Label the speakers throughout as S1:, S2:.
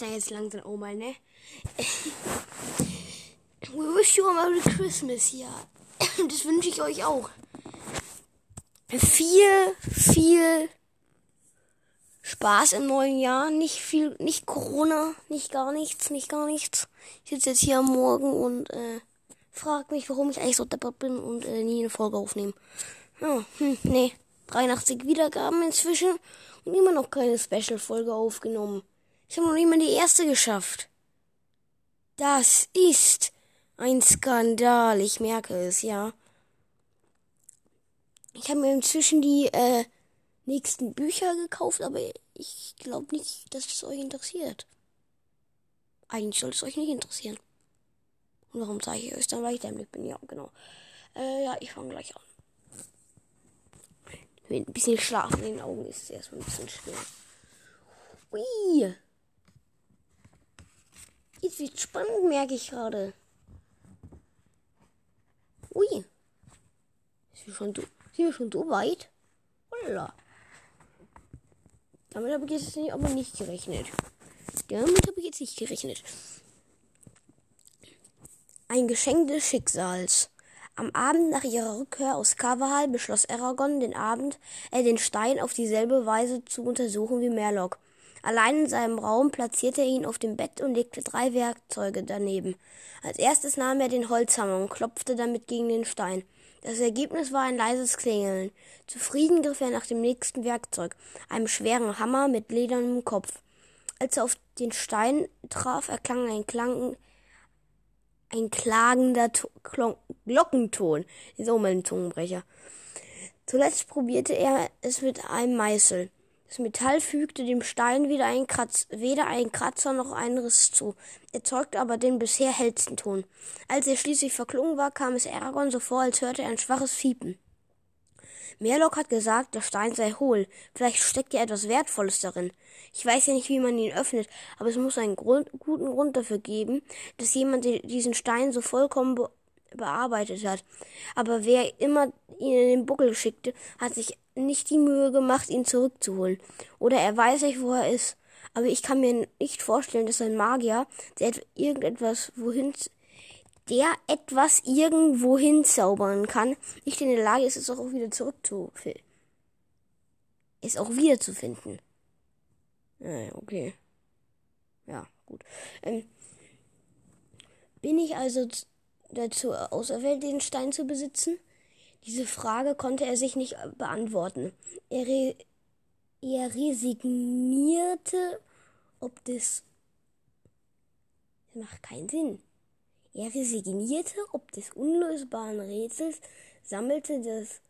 S1: ja jetzt langsam auch mal, ne? We wish you a Merry Christmas, ja. Das wünsche ich euch auch. Viel, viel Spaß im neuen Jahr. Nicht viel, nicht Corona, nicht gar nichts, nicht gar nichts. Ich sitze jetzt hier am Morgen und äh, frag mich, warum ich eigentlich so deppert bin und äh, nie eine Folge aufnehmen. Ja, hm, nee. 83 Wiedergaben inzwischen und immer noch keine Special-Folge aufgenommen. Ich habe noch nicht mal die erste geschafft. Das ist ein Skandal, ich merke es, ja. Ich habe mir inzwischen die äh, nächsten Bücher gekauft, aber ich glaube nicht, dass es euch interessiert. Eigentlich soll es euch nicht interessieren. Und warum zeige ich euch dann, weil ich dämlich bin? Ja, genau. Äh, ja, ich fange gleich an. Mit ein bisschen Schlafen in den Augen ist es erstmal ein bisschen schwer. Ui. Jetzt wird spannend, merke ich gerade. Ui. Sind wir schon so weit? Holla. Damit habe ich jetzt aber nicht gerechnet. Damit habe ich jetzt nicht gerechnet. Ein Geschenk des Schicksals. Am Abend nach ihrer Rückkehr aus Kavahal beschloss Aragorn, den Abend, äh, den Stein auf dieselbe Weise zu untersuchen wie Merlock. Allein in seinem Raum platzierte er ihn auf dem Bett und legte drei Werkzeuge daneben. Als erstes nahm er den Holzhammer und klopfte damit gegen den Stein. Das Ergebnis war ein leises Klingeln. Zufrieden griff er nach dem nächsten Werkzeug, einem schweren Hammer mit ledernem Kopf. Als er auf den Stein traf, erklang ein Klang, ein klagender to Klon Glockenton. Ist auch mal Zungenbrecher. Zuletzt probierte er es mit einem Meißel. Das Metall fügte dem Stein wieder einen Kratz, weder einen Kratzer noch einen Riss zu, erzeugte aber den bisher hellsten Ton. Als er schließlich verklungen war, kam es Aragorn so vor, als hörte er ein schwaches Fiepen. Merlock hat gesagt, der Stein sei hohl. Vielleicht steckt ja etwas Wertvolles darin. Ich weiß ja nicht, wie man ihn öffnet, aber es muss einen Grund, guten Grund dafür geben, dass jemand die- diesen Stein so vollkommen be bearbeitet hat. Aber wer immer ihn in den Buckel schickte, hat sich nicht die Mühe gemacht, ihn zurückzuholen. Oder er weiß nicht, wo er ist. Aber ich kann mir nicht vorstellen, dass ein Magier, der et- irgendetwas wohin der etwas irgendwo hinzaubern kann, nicht in der Lage ist, es auch wieder zurückzufinden. Es auch wiederzufinden. Ja, okay. Ja, gut. Ähm, bin ich also dazu auserwählt, den Stein zu besitzen? Diese Frage konnte er sich nicht beantworten. Er, re er resignierte, ob des. Das macht keinen Sinn. Er resignierte, ob des unlösbaren Rätsels, sammelte das.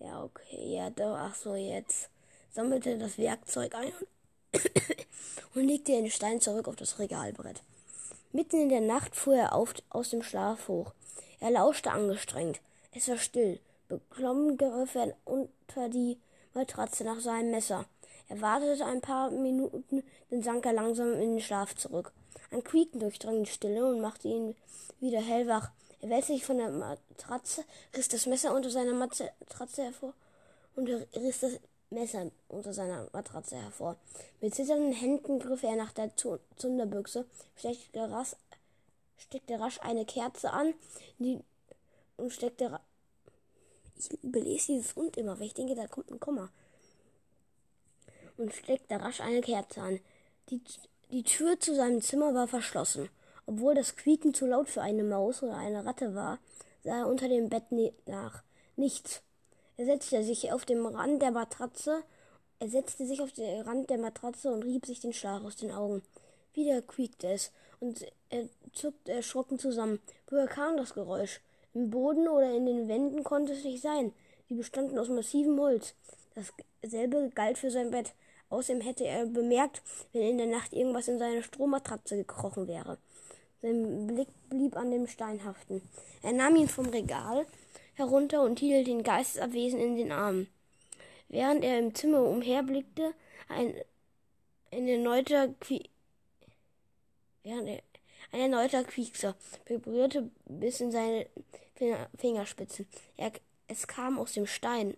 S1: Ja, okay, ja, doch, ach so, jetzt. Sammelte das Werkzeug ein und legte den Stein zurück auf das Regalbrett. Mitten in der Nacht fuhr er auf, aus dem Schlaf hoch. Er lauschte angestrengt. Es war still. Beklommen griff er unter die Matratze nach seinem Messer. Er wartete ein paar Minuten, dann sank er langsam in den Schlaf zurück. Ein Quieken durchdrang die Stille und machte ihn wieder hellwach. Er wälzte sich von der Matratze, riss das Messer unter seiner Matratze hervor und riss das Messer unter seiner Matratze hervor. Mit zitternden Händen griff er nach der Zu- Zunderbüchse, steckte rasch, steckte rasch eine Kerze an die, und steckte ra ich überlese dieses und immer, weil ich denke, da kommt ein Komma. Und steckte rasch eine Kerze an. Die, die Tür zu seinem Zimmer war verschlossen. Obwohl das Quieken zu laut für eine Maus oder eine Ratte war, sah er unter dem Bett ne- nach. Nichts. Er setzte sich auf dem Rand der Matratze, er setzte sich auf den Rand der Matratze und rieb sich den Schlaf aus den Augen. Wieder quiekte es und er zuckte erschrocken zusammen. Woher kam das Geräusch? Im Boden oder in den Wänden konnte es nicht sein. Sie bestanden aus massivem Holz. Dasselbe galt für sein Bett. Außerdem hätte er bemerkt, wenn in der Nacht irgendwas in seine Strohmatratze gekrochen wäre. Sein Blick blieb an dem Stein haften. Er nahm ihn vom Regal herunter und hielt den Geistesabwesen in den Armen. Während er im Zimmer umherblickte, ein, ein erneuter Qui während er, ein erneuter Quiekser vibrierte bis in seine Fingerspitzen. Er, es kam aus dem Stein.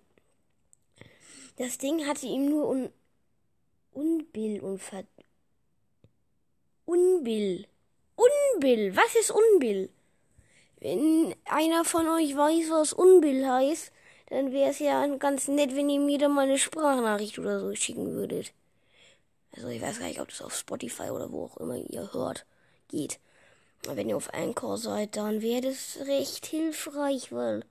S1: Das Ding hatte ihm nur un, Unbill und Ver Unbill. Unbill. Was ist Unbill? Wenn einer von euch weiß, was Unbill heißt, dann wäre es ja ganz nett, wenn ihr mir da mal eine Sprachnachricht oder so schicken würdet. Also ich weiß gar nicht, ob das auf Spotify oder wo auch immer ihr hört geht. Wenn ihr auf Anchor seid, dann wäre das recht hilfreich, weil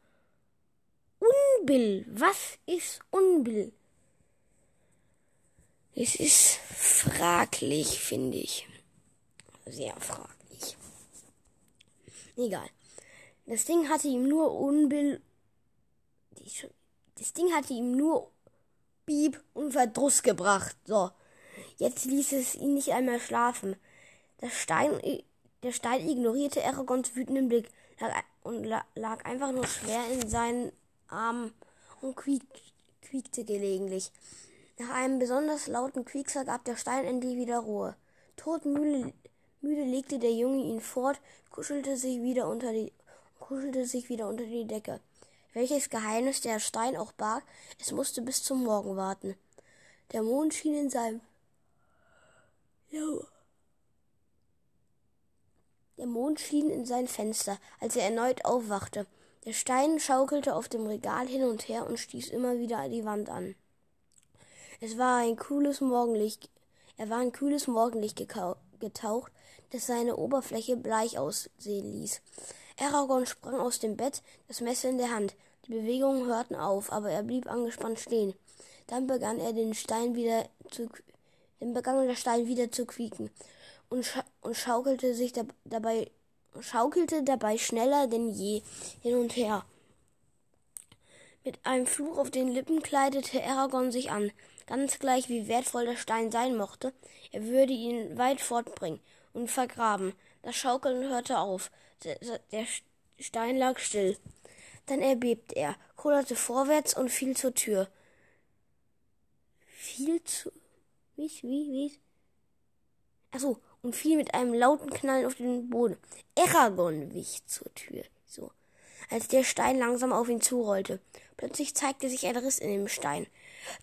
S1: Unbill. Was ist Unbill? Es ist fraglich, finde ich. Sehr fraglich. Egal. Das Ding hatte ihm nur Unbill. Das Ding hatte ihm nur Bieb und Verdruss gebracht. So. Jetzt ließ es ihn nicht einmal schlafen. Der Stein, der Stein ignorierte Aragons wütenden Blick und lag einfach nur schwer in seinen Armen und quiekte gelegentlich. Nach einem besonders lauten Quiekser gab der Stein endlich wieder Ruhe. Todmüde müde legte der Junge ihn fort, kuschelte sich wieder unter die, kuschelte sich wieder unter die Decke. Welches Geheimnis der Stein auch barg, es musste bis zum Morgen warten. Der Mond schien in seinem Der Mond schien in sein Fenster, als er erneut aufwachte. Der Stein schaukelte auf dem Regal hin und her und stieß immer wieder die Wand an. Es war ein kühles Morgenlicht. Er war ein kühles Morgenlicht getaucht, das seine Oberfläche bleich aussehen ließ. Aragorn sprang aus dem Bett, das Messer in der Hand. Die Bewegungen hörten auf, aber er blieb angespannt stehen. Dann begann er den Stein wieder zu, dann begann der Stein wieder zu quieken und, scha und schaukelte sich da dabei, schaukelte dabei schneller denn je hin und her. Mit einem Fluch auf den Lippen kleidete Aragorn sich an. Ganz gleich, wie wertvoll der Stein sein mochte, er würde ihn weit fortbringen und vergraben. Das Schaukeln hörte auf. Der Stein lag still. Dann erbebte er, kullerte vorwärts und fiel zur Tür. Fiel zu. Wie, wie, wie? Achso, und fiel mit einem lauten Knallen auf den Boden. Aragorn wich zur Tür. So. Als der Stein langsam auf ihn zurollte. Plötzlich zeigte sich ein Riss in dem Stein.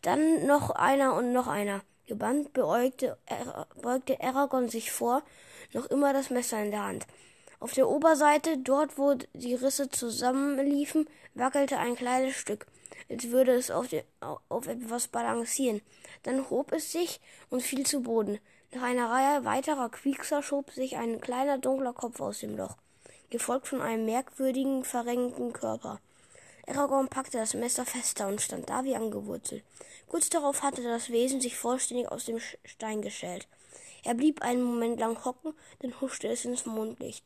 S1: Dann noch einer und noch einer. Gebannt beugte, er, beugte Aragorn sich vor, noch immer das Messer in der Hand. Auf der Oberseite, dort wo die Risse zusammenliefen, wackelte ein kleines Stück, als würde es auf, die, auf etwas balancieren. Dann hob es sich und fiel zu Boden. Nach einer Reihe weiterer Quiekser schob sich ein kleiner dunkler Kopf aus dem Loch, gefolgt von einem merkwürdigen, verrenkten Körper. Aragorn packte das Messer fester und stand da wie angewurzelt. Kurz darauf hatte das Wesen sich vollständig aus dem Stein geschält. Er blieb einen Moment lang hocken, dann huschte es ins Mondlicht.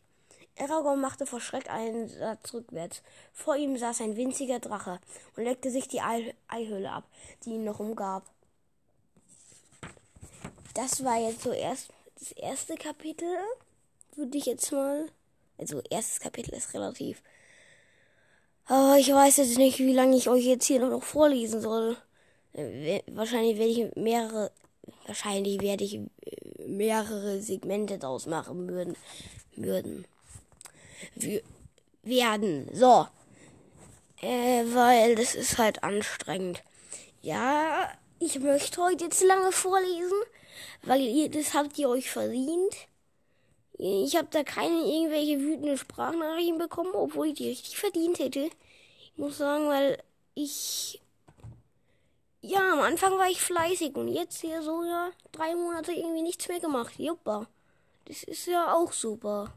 S1: Aragorn machte vor Schreck einen Satz rückwärts. Vor ihm saß ein winziger Drache und leckte sich die Ei Eihülle ab, die ihn noch umgab. Das war jetzt so erst das erste Kapitel, würde ich jetzt mal. Also erstes Kapitel ist relativ aber ich weiß jetzt nicht, wie lange ich euch jetzt hier noch vorlesen soll. Äh, wahrscheinlich werde ich mehrere, wahrscheinlich werde ich äh, mehrere Segmente daraus machen würden, würden, werden. So. Äh, weil das ist halt anstrengend. Ja, ich möchte heute jetzt lange vorlesen, weil ihr, das habt ihr euch verdient. Ich habe da keine irgendwelche wütenden Sprachnachrichten bekommen, obwohl ich die richtig verdient hätte. Ich muss sagen, weil ich. Ja, am Anfang war ich fleißig und jetzt hier so, ja, drei Monate irgendwie nichts mehr gemacht. Juppa. Das ist ja auch super.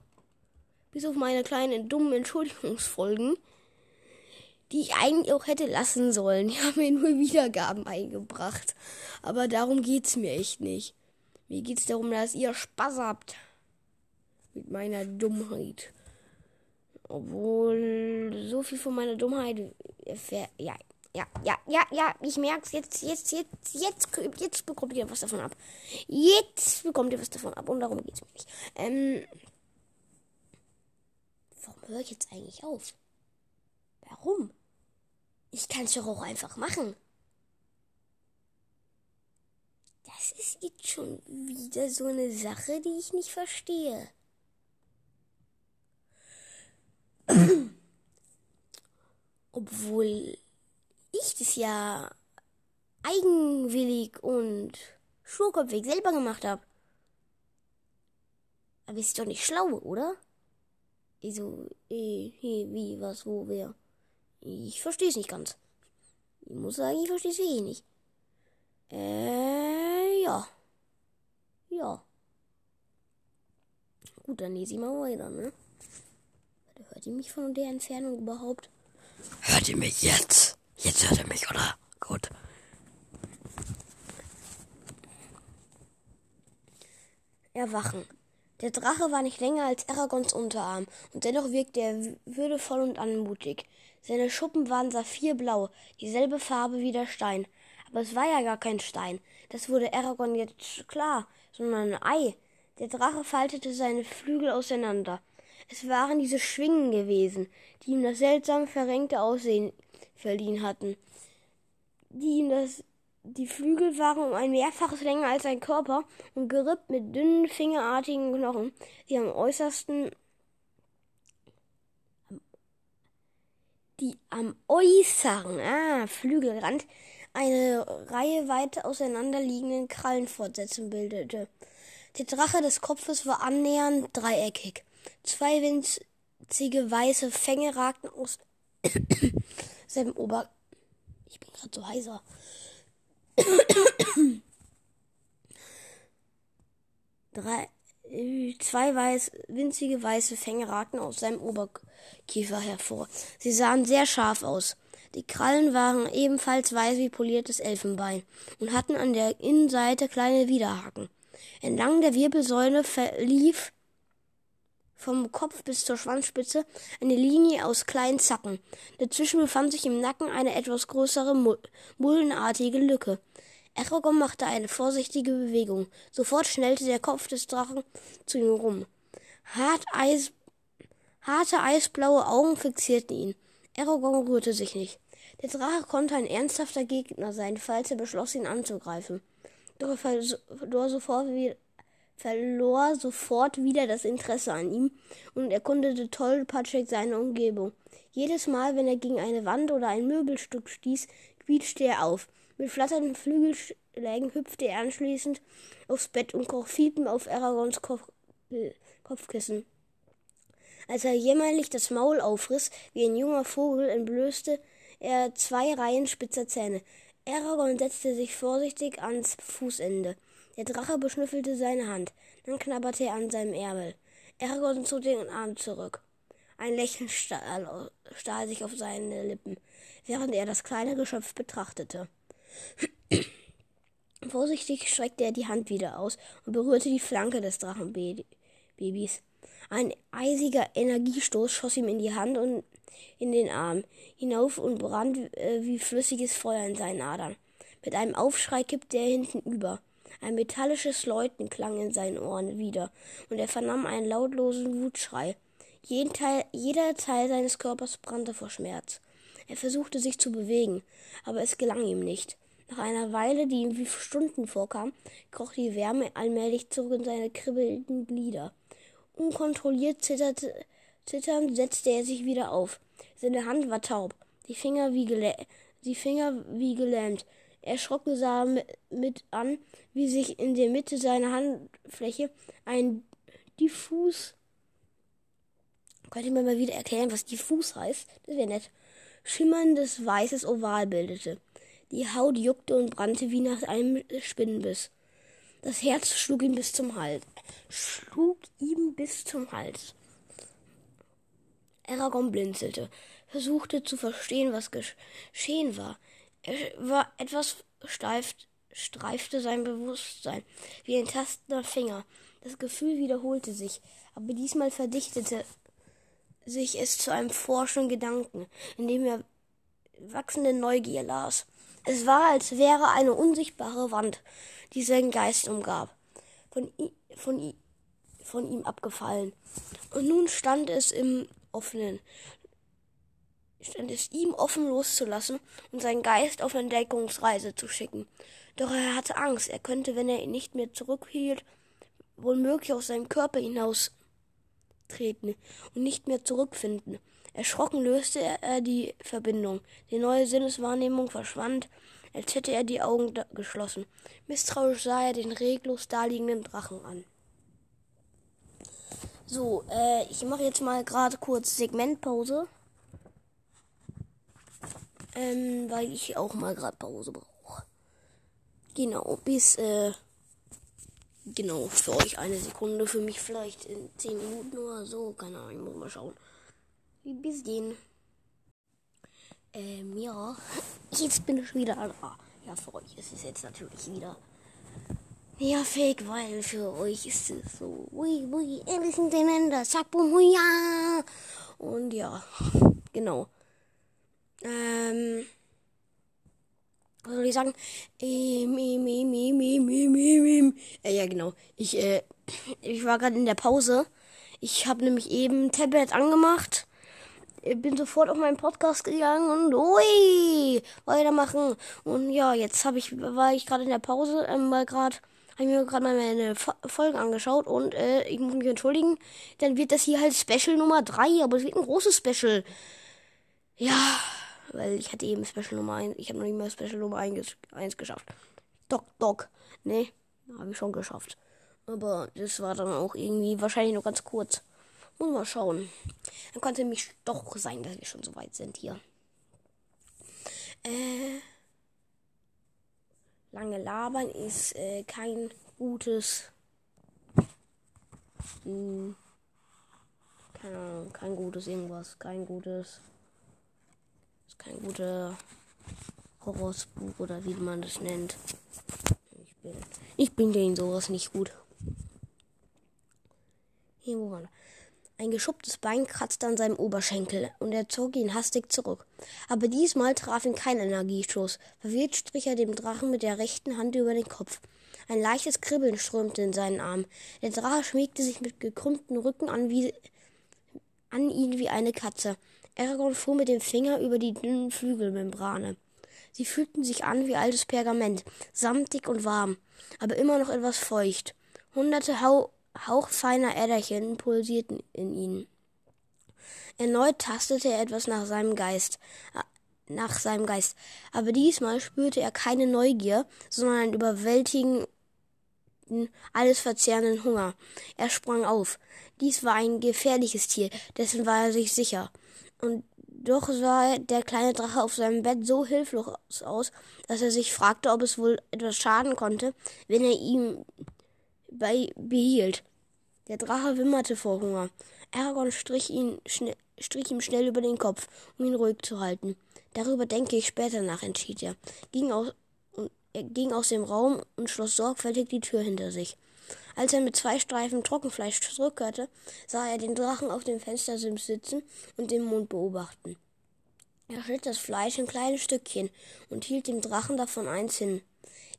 S1: Bis auf meine kleinen dummen Entschuldigungsfolgen, die ich eigentlich auch hätte lassen sollen. Die haben mir nur Wiedergaben eingebracht. Aber darum geht's mir echt nicht. Mir geht's darum, dass ihr Spaß habt. Mit meiner Dummheit. Obwohl, so viel von meiner Dummheit. Ja, ja, ja, ja, ja, ich merk's. Jetzt, jetzt, jetzt, jetzt, jetzt bekommt ihr was davon ab. Jetzt bekommt ihr was davon ab. Und darum geht's mir nicht. Ähm. Warum höre ich jetzt eigentlich auf? Warum? Ich kann's doch auch einfach machen. Das ist jetzt schon wieder so eine Sache, die ich nicht verstehe. Obwohl ich das ja eigenwillig und schurköpfig selber gemacht habe. Aber ist doch nicht schlau, oder? Also, hey, wie, was, wo, wer? Ich verstehe es nicht ganz. Ich muss sagen, ich verstehe es wirklich nicht. Äh, ja. Ja. Gut, dann lese ich mal weiter, ne? Hört ihr mich von der Entfernung überhaupt?
S2: Hört ihr mich jetzt? Jetzt hört ihr mich, oder? Gut.
S1: Erwachen. Der Drache war nicht länger als Aragons Unterarm, und dennoch wirkte er würdevoll und anmutig. Seine Schuppen waren saphirblau, dieselbe Farbe wie der Stein. Aber es war ja gar kein Stein. Das wurde Aragorn jetzt klar, sondern ein Ei. Der Drache faltete seine Flügel auseinander. Es waren diese Schwingen gewesen, die ihm das seltsam verrenkte Aussehen verliehen hatten die ihm das die Flügel waren um ein Mehrfaches länger als sein Körper und gerippt mit dünnen, fingerartigen Knochen, die am äußersten die am äußeren ah, Flügelrand eine Reihe weit auseinanderliegenden Krallenfortsätzen bildete. Der Drache des Kopfes war annähernd dreieckig. Zwei winzige weiße Fänge ragten aus seinem Ober ich bin gerade so heiser. Drei, zwei weiß, winzige weiße Fänge ragten aus seinem Oberkiefer hervor. Sie sahen sehr scharf aus. Die Krallen waren ebenfalls weiß wie poliertes Elfenbein und hatten an der Innenseite kleine Widerhaken. Entlang der Wirbelsäule verlief vom Kopf bis zur Schwanzspitze eine Linie aus kleinen Zacken. Dazwischen befand sich im Nacken eine etwas größere Mu- muldenartige Lücke. Aragorn machte eine vorsichtige Bewegung. Sofort schnellte der Kopf des Drachen zu ihm rum. Hart Eis, harte eisblaue Augen fixierten ihn. Aragorn rührte sich nicht. Der Drache konnte ein ernsthafter Gegner sein, falls er beschloss, ihn anzugreifen. Doch er verlor sofort wieder verlor sofort wieder das Interesse an ihm und erkundete tollpatschig seine Umgebung. Jedes Mal, wenn er gegen eine Wand oder ein Möbelstück stieß, quietschte er auf. Mit flatternden Flügelschlägen hüpfte er anschließend aufs Bett und kroch fiepen auf Aragons Kopf, äh, Kopfkissen. Als er jämmerlich das Maul aufriss, wie ein junger Vogel, entblößte er zwei Reihen spitzer Zähne. Aragorn setzte sich vorsichtig ans Fußende. Der Drache beschnüffelte seine Hand. Dann knabberte er an seinem Ärmel. Aragorn zog den Arm zurück. Ein Lächeln stahl, stahl sich auf seine Lippen, während er das kleine Geschöpf betrachtete. Vorsichtig streckte er die Hand wieder aus und berührte die Flanke des Drachenbabys. Ein eisiger Energiestoß schoss ihm in die Hand und in den Arm hinauf und brannte äh, wie flüssiges Feuer in seinen Adern. Mit einem Aufschrei kippte er hinten über. Ein metallisches Läuten klang in seinen Ohren wieder, und er vernahm einen lautlosen Wutschrei. Teil, jeder Teil seines Körpers brannte vor Schmerz. Er versuchte sich zu bewegen, aber es gelang ihm nicht. Nach einer Weile, die ihm wie Stunden vorkam, kroch die Wärme allmählich zurück in seine kribbelnden Glieder. Unkontrolliert zitterte, zitternd setzte er sich wieder auf. Seine Hand war taub, die Finger wie, gelä die Finger wie gelähmt. Erschrocken sah er mit an, wie sich in der Mitte seiner Handfläche ein diffus Könnt ihr mir mal wieder erklären, was diffus heißt? Das wäre nett. Schimmerndes weißes Oval bildete. Die Haut juckte und brannte wie nach einem Spinnenbiss. Das Herz schlug ihm bis zum Hals. Schlug ihm bis zum Hals. Aragorn blinzelte, versuchte zu verstehen, was geschehen war. Er war etwas steif, streifte sein Bewusstsein wie ein tastender Finger. Das Gefühl wiederholte sich, aber diesmal verdichtete sich es zu einem forschenden Gedanken, in dem er wachsende Neugier las. Es war, als wäre eine unsichtbare Wand, die seinen Geist umgab, von, von, von ihm abgefallen. Und nun stand es im Offenen, stand es ihm offen loszulassen und seinen Geist auf Entdeckungsreise zu schicken. Doch er hatte Angst, er könnte, wenn er ihn nicht mehr zurückhielt, womöglich aus seinem Körper hinaus treten und nicht mehr zurückfinden. Erschrocken löste er die Verbindung. Die neue Sinneswahrnehmung verschwand, als hätte er die Augen geschlossen. Misstrauisch sah er den reglos daliegenden Drachen an. So, äh, ich mache jetzt mal gerade kurz Segmentpause. Ähm, weil ich auch mal gerade Pause brauche. Genau, bis, äh, genau, für euch eine Sekunde, für mich vielleicht in 10 Minuten oder so. Keine Ahnung, muss mal schauen. Bis den. Ähm, ja. Jetzt bin ich wieder da. Ja, für euch ist es jetzt natürlich wieder. Ja, fake, weil für euch ist es so. Ui, ui, endlich hintereinander. Zack, boom, hui, ja. Und ja, genau. Ähm. Was soll ich sagen? Ähm, ähm, ähm, ähm, ähm, ähm, ähm, ähm. Äh, ja, genau. Ich, äh, ich war gerade in der Pause. Ich habe nämlich eben Tablet angemacht bin sofort auf meinen Podcast gegangen und ui, weitermachen. Und ja, jetzt habe ich, war ich gerade in der Pause, ähm, weil gerade habe ich mir gerade mal meine Folgen angeschaut und äh, ich muss mich entschuldigen, dann wird das hier halt Special Nummer 3, aber es wird ein großes Special. Ja, weil ich hatte eben Special Nummer 1, ich habe noch nicht mehr Special Nummer 1, 1 geschafft. Doc, Doc, ne, habe ich schon geschafft. Aber das war dann auch irgendwie wahrscheinlich nur ganz kurz. Muss mal schauen. Dann könnte mich doch sein, dass wir schon so weit sind hier. Äh, lange labern ist äh, kein gutes. Mh, hm, keine Ahnung, kein gutes irgendwas, kein gutes. Ist kein guter Horrorsbuch oder wie man das nennt. Ich bin, ich bin gegen sowas nicht gut. Hier, wo war ein geschupptes Bein kratzte an seinem Oberschenkel, und er zog ihn hastig zurück. Aber diesmal traf ihn kein Energiestoß. Verwirrt strich er dem Drachen mit der rechten Hand über den Kopf. Ein leichtes Kribbeln strömte in seinen Arm. Der Drache schmiegte sich mit gekrümmtem Rücken an, wie, an ihn wie eine Katze. Aragorn fuhr mit dem Finger über die dünnen Flügelmembrane. Sie fühlten sich an wie altes Pergament, samtig und warm, aber immer noch etwas feucht. Hunderte Hau hauchfeiner Äderchen pulsierten in ihnen. Erneut tastete er etwas nach seinem Geist, nach seinem Geist, aber diesmal spürte er keine Neugier, sondern einen überwältigenden, alles verzehrenden Hunger. Er sprang auf. Dies war ein gefährliches Tier, dessen war er sich sicher. Und doch sah der kleine Drache auf seinem Bett so hilflos aus, dass er sich fragte, ob es wohl etwas schaden konnte, wenn er ihm bei behielt. Der Drache wimmerte vor Hunger. Aragorn strich, ihn strich ihm schnell über den Kopf, um ihn ruhig zu halten. Darüber denke ich später nach, entschied er. Ging aus, er ging aus dem Raum und schloss sorgfältig die Tür hinter sich. Als er mit zwei Streifen Trockenfleisch zurückkehrte, sah er den Drachen auf dem Fenstersims sitzen und den Mond beobachten. Er schnitt das Fleisch in kleine Stückchen und hielt dem Drachen davon eins hin.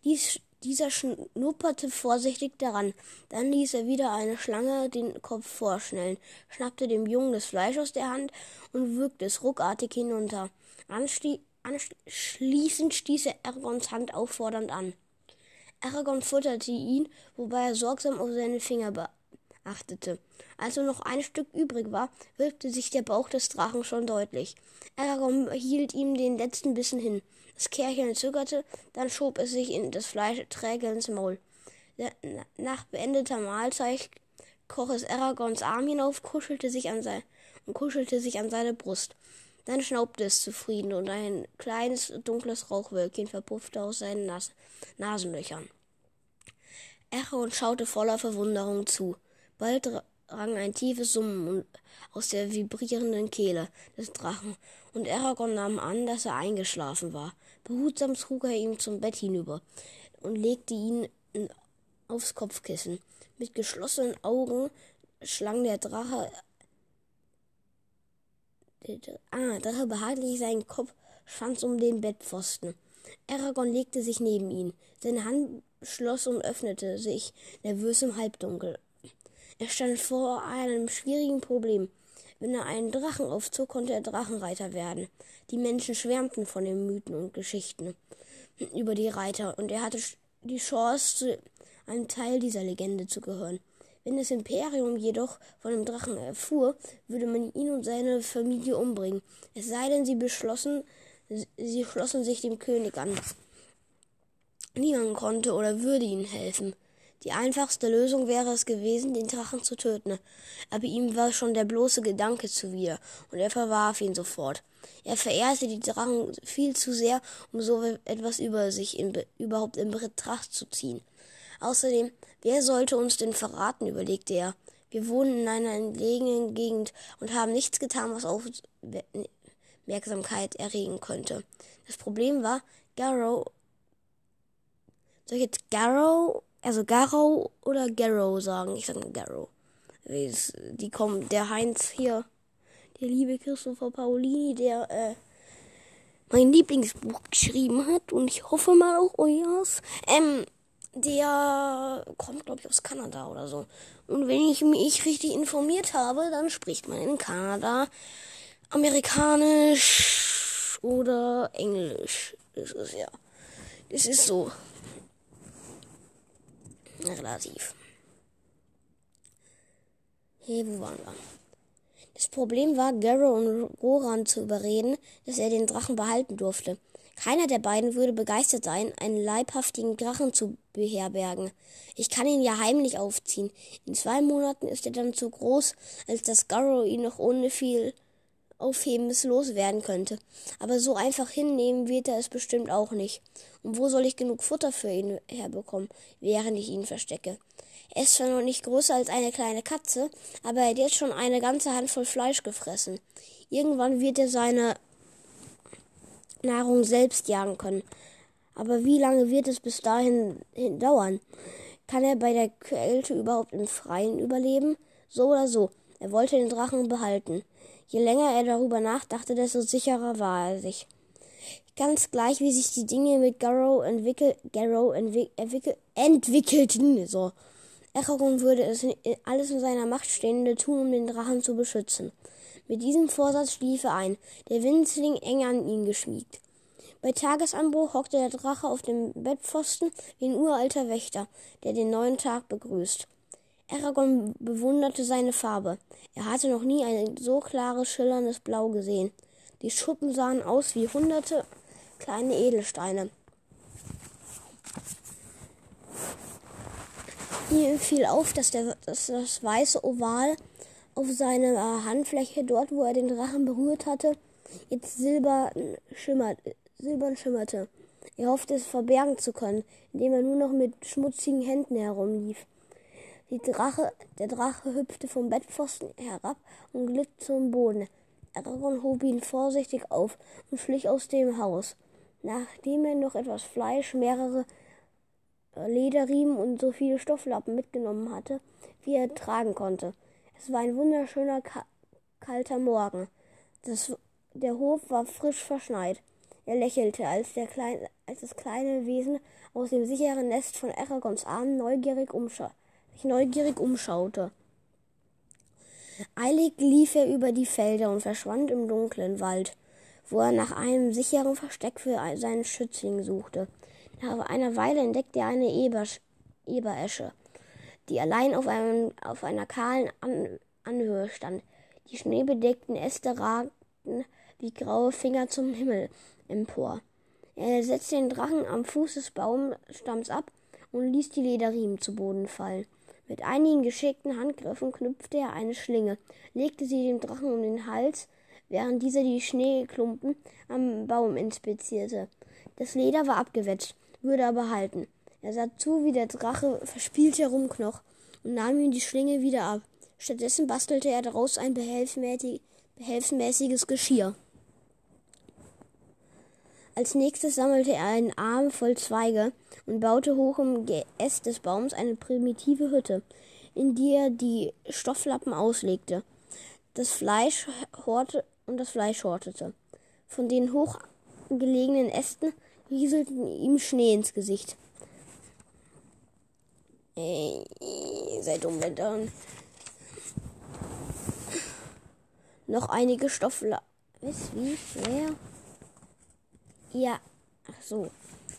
S1: Dies dieser schnupperte vorsichtig daran. Dann ließ er wieder eine Schlange den Kopf vorschnellen, schnappte dem Jungen das Fleisch aus der Hand und würgte es ruckartig hinunter. Anschli anschließend stieß er Aragons Hand auffordernd an. Aragorn futterte ihn, wobei er sorgsam auf seine Finger beachtete. Als nur noch ein Stück übrig war, wölbte sich der Bauch des Drachen schon deutlich. Aragorn hielt ihm den letzten Bissen hin. Das Kerlchen zögerte, dann schob es sich in das Fleisch träge ins Maul. Nach beendeter Mahlzeit kroch es Aragons Arm hinauf, kuschelte sich an sein, und kuschelte sich an seine Brust. Dann schnaubte es zufrieden und ein kleines dunkles Rauchwölkchen verpuffte aus seinen Nas Nasenlöchern. Aragorn schaute voller Verwunderung zu. Bald drang ein tiefes Summen aus der vibrierenden Kehle des Drachen, und Aragorn nahm an, dass er eingeschlafen war. Behutsam trug er ihn zum Bett hinüber und legte ihn aufs Kopfkissen. Mit geschlossenen Augen schlang der Drache, der, ah, Drache behaglich seinen Kopfschwanz um den Bettpfosten. Aragorn legte sich neben ihn. Seine Hand schloss und öffnete sich, nervös im Halbdunkel. Er stand vor einem schwierigen Problem. Wenn er einen Drachen aufzog, konnte er Drachenreiter werden. Die Menschen schwärmten von den Mythen und Geschichten über die Reiter, und er hatte die Chance, zu einem Teil dieser Legende zu gehören. Wenn das Imperium jedoch von dem Drachen erfuhr, würde man ihn und seine Familie umbringen. Es sei denn, sie beschlossen, sie schlossen sich dem König an. Niemand konnte oder würde ihnen helfen. Die einfachste Lösung wäre es gewesen, den Drachen zu töten, aber ihm war schon der bloße Gedanke zuwider, und er verwarf ihn sofort. Er verehrte die Drachen viel zu sehr, um so etwas über sich in, überhaupt in Betracht zu ziehen. Außerdem, wer sollte uns denn verraten, überlegte er. Wir wohnen in einer entlegenen Gegend und haben nichts getan, was Aufmerksamkeit erregen könnte. Das Problem war, Garrow. Soll ich jetzt Garrow also Garrow oder Garrow sagen. Ich sage Garrow. Die kommen, der Heinz hier, der liebe Christopher Paulini, der äh, mein Lieblingsbuch geschrieben hat und ich hoffe mal auch euers. Ähm, der kommt, glaube ich, aus Kanada oder so. Und wenn ich mich richtig informiert habe, dann spricht man in Kanada amerikanisch oder englisch. Das ist ja. Das ist so relativ. Hey, wo waren wir? Das Problem war, Garrow und Roran zu überreden, dass er den Drachen behalten durfte. Keiner der beiden würde begeistert sein, einen leibhaftigen Drachen zu beherbergen. Ich kann ihn ja heimlich aufziehen. In zwei Monaten ist er dann zu groß, als dass Garrow ihn noch ohne viel Aufhebens loswerden könnte. Aber so einfach hinnehmen wird er es bestimmt auch nicht. Und wo soll ich genug Futter für ihn herbekommen, während ich ihn verstecke? Er ist zwar noch nicht größer als eine kleine Katze, aber er hat jetzt schon eine ganze Handvoll Fleisch gefressen. Irgendwann wird er seine Nahrung selbst jagen können. Aber wie lange wird es bis dahin dauern? Kann er bei der Kälte überhaupt im Freien überleben? So oder so, er wollte den Drachen behalten. Je länger er darüber nachdachte, desto sicherer war er sich. Ganz gleich, wie sich die Dinge mit Garrow, entwickel Garrow entwick entwickel entwickelten, so. Aragorn würde es alles in seiner Macht Stehende tun, um den Drachen zu beschützen. Mit diesem Vorsatz schlief er ein, der Winzling eng an ihn geschmiegt. Bei Tagesanbruch hockte der Drache auf dem Bettpfosten wie ein uralter Wächter, der den neuen Tag begrüßt. Aragorn bewunderte seine Farbe. Er hatte noch nie ein so klares, schillerndes Blau gesehen. Die Schuppen sahen aus wie hunderte kleine Edelsteine. Ihm fiel auf, dass, der, dass das weiße Oval auf seiner Handfläche, dort wo er den Drachen berührt hatte, jetzt silber schimmert, silbern schimmerte. Er hoffte es verbergen zu können, indem er nur noch mit schmutzigen Händen herumlief. Drache, der Drache hüpfte vom Bettpfosten herab und glitt zum Boden. Aragorn hob ihn vorsichtig auf und schlich aus dem Haus. Nachdem er noch etwas Fleisch, mehrere Lederriemen und so viele Stofflappen mitgenommen hatte, wie er tragen konnte. Es war ein wunderschöner kalter Morgen. Das, der Hof war frisch verschneit. Er lächelte, als, der klein, als das kleine Wesen aus dem sicheren Nest von Aragons Armen neugierig umschaute sich neugierig umschaute. Eilig lief er über die Felder und verschwand im dunklen Wald, wo er nach einem sicheren Versteck für seinen Schützling suchte. Nach einer Weile entdeckte er eine Ebersch Eberesche, die allein auf, einem, auf einer kahlen An Anhöhe stand. Die schneebedeckten Äste ragten wie graue Finger zum Himmel empor. Er setzte den Drachen am Fuß des Baumstamms ab und ließ die Lederriemen zu Boden fallen. Mit einigen geschickten Handgriffen knüpfte er eine Schlinge, legte sie dem Drachen um den Hals, während dieser die Schneeklumpen am Baum inspizierte. Das Leder war abgewetzt, würde aber halten. Er sah zu, wie der Drache verspielt herumknoch und nahm ihm die Schlinge wieder ab. Stattdessen bastelte er daraus ein behelfsmäßiges Geschirr. Als nächstes sammelte er einen Arm voll Zweige und baute hoch im Geäst des Baums eine primitive Hütte, in die er die Stofflappen auslegte, das Fleisch horte und das Fleisch hortete. Von den hochgelegenen Ästen rieselten ihm Schnee ins Gesicht. Ey, seid unbedingt. Noch einige Stofflappen. Wie? Wer? Ja, ach so.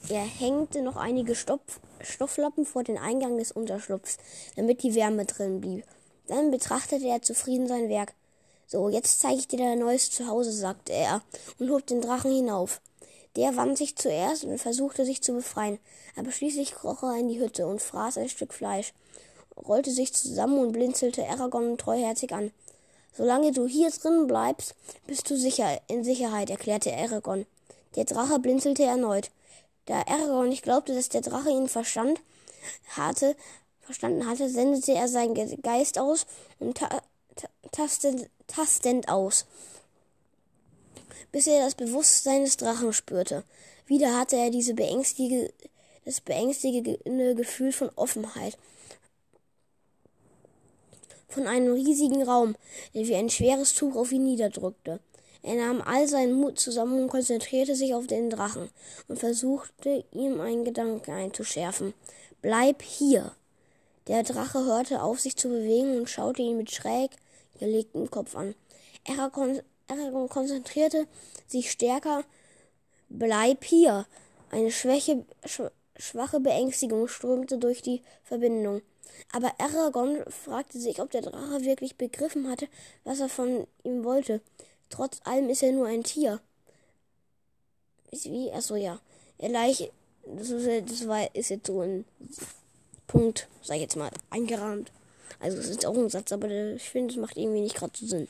S1: Er hängte noch einige Stopf Stofflappen vor den Eingang des Unterschlupfs, damit die Wärme drin blieb. Dann betrachtete er zufrieden sein Werk. So, jetzt zeige ich dir dein neues Zuhause, sagte er und hob den Drachen hinauf. Der wand sich zuerst und versuchte sich zu befreien, aber schließlich kroch er in die Hütte und fraß ein Stück Fleisch, rollte sich zusammen und blinzelte Aragorn treuherzig an. Solange du hier drin bleibst, bist du sicher in Sicherheit, erklärte Aragorn. Der Drache blinzelte erneut. Da Aragorn nicht glaubte, dass der Drache ihn verstand hatte, verstanden hatte, sendete er seinen Geist aus und ta tastend, tastend aus, bis er das Bewusstsein des Drachen spürte. Wieder hatte er diese beängstigende, das beängstigende Gefühl von Offenheit, von einem riesigen Raum, der wie ein schweres Tuch auf ihn niederdrückte. Er nahm all seinen Mut zusammen und konzentrierte sich auf den Drachen und versuchte ihm einen Gedanken einzuschärfen. Bleib hier. Der Drache hörte auf, sich zu bewegen und schaute ihn mit schräg gelegtem Kopf an. Aragorn konzentrierte sich stärker. Bleib hier. Eine Schwäche, sch schwache Beängstigung strömte durch die Verbindung. Aber Aragorn fragte sich, ob der Drache wirklich begriffen hatte, was er von ihm wollte. Trotz allem ist er nur ein Tier. Wie? Achso, ja. Er leicht. Das, ist, das war, ist jetzt so ein Punkt, sag ich jetzt mal, eingerahmt. Also, es ist auch ein Satz, aber ich finde, es macht irgendwie nicht gerade so Sinn.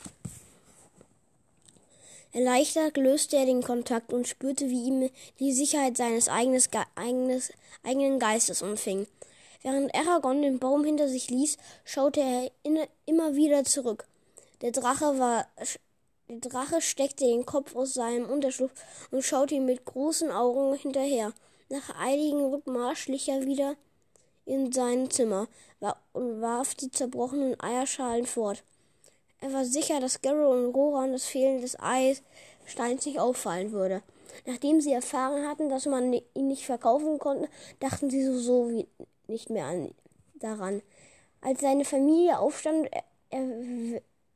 S1: Erleichtert löste er den Kontakt und spürte, wie ihm die Sicherheit seines eigenes, eigenes, eigenen Geistes umfing. Während Aragorn den Baum hinter sich ließ, schaute er immer wieder zurück. Der Drache war der Drache steckte den Kopf aus seinem Unterschlupf und schaute ihm mit großen Augen hinterher. Nach einigen Rückmarsch schlich er wieder in sein Zimmer und warf die zerbrochenen Eierschalen fort. Er war sicher, dass Garrow und Roran das Fehlen des Eissteins nicht auffallen würde. Nachdem sie erfahren hatten, dass man ihn nicht verkaufen konnte, dachten sie so, so wie nicht mehr an, daran. Als seine Familie aufstand,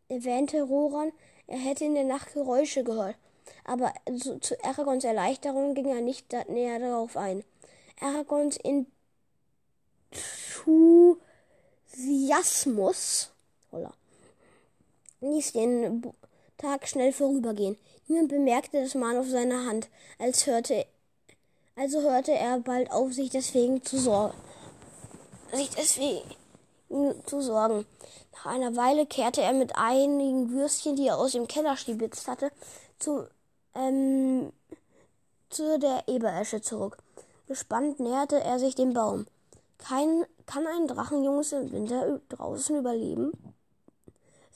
S1: erwähnte Roran, er hätte in der Nacht Geräusche gehört, aber zu, zu Aragons Erleichterung ging er nicht näher darauf ein. Aragons Enthusiasmus holla, ließ den Tag schnell vorübergehen. Niemand bemerkte das Mal auf seiner Hand, als hörte, also hörte er bald auf, sich deswegen zu sorgen. Sich deswegen zu sorgen. Nach einer Weile kehrte er mit einigen Würstchen, die er aus dem Keller stibitzt hatte, zu, ähm, zu der Eberesche zurück. Gespannt näherte er sich dem Baum. Kein, kann ein Drachenjunges im Winter draußen überleben?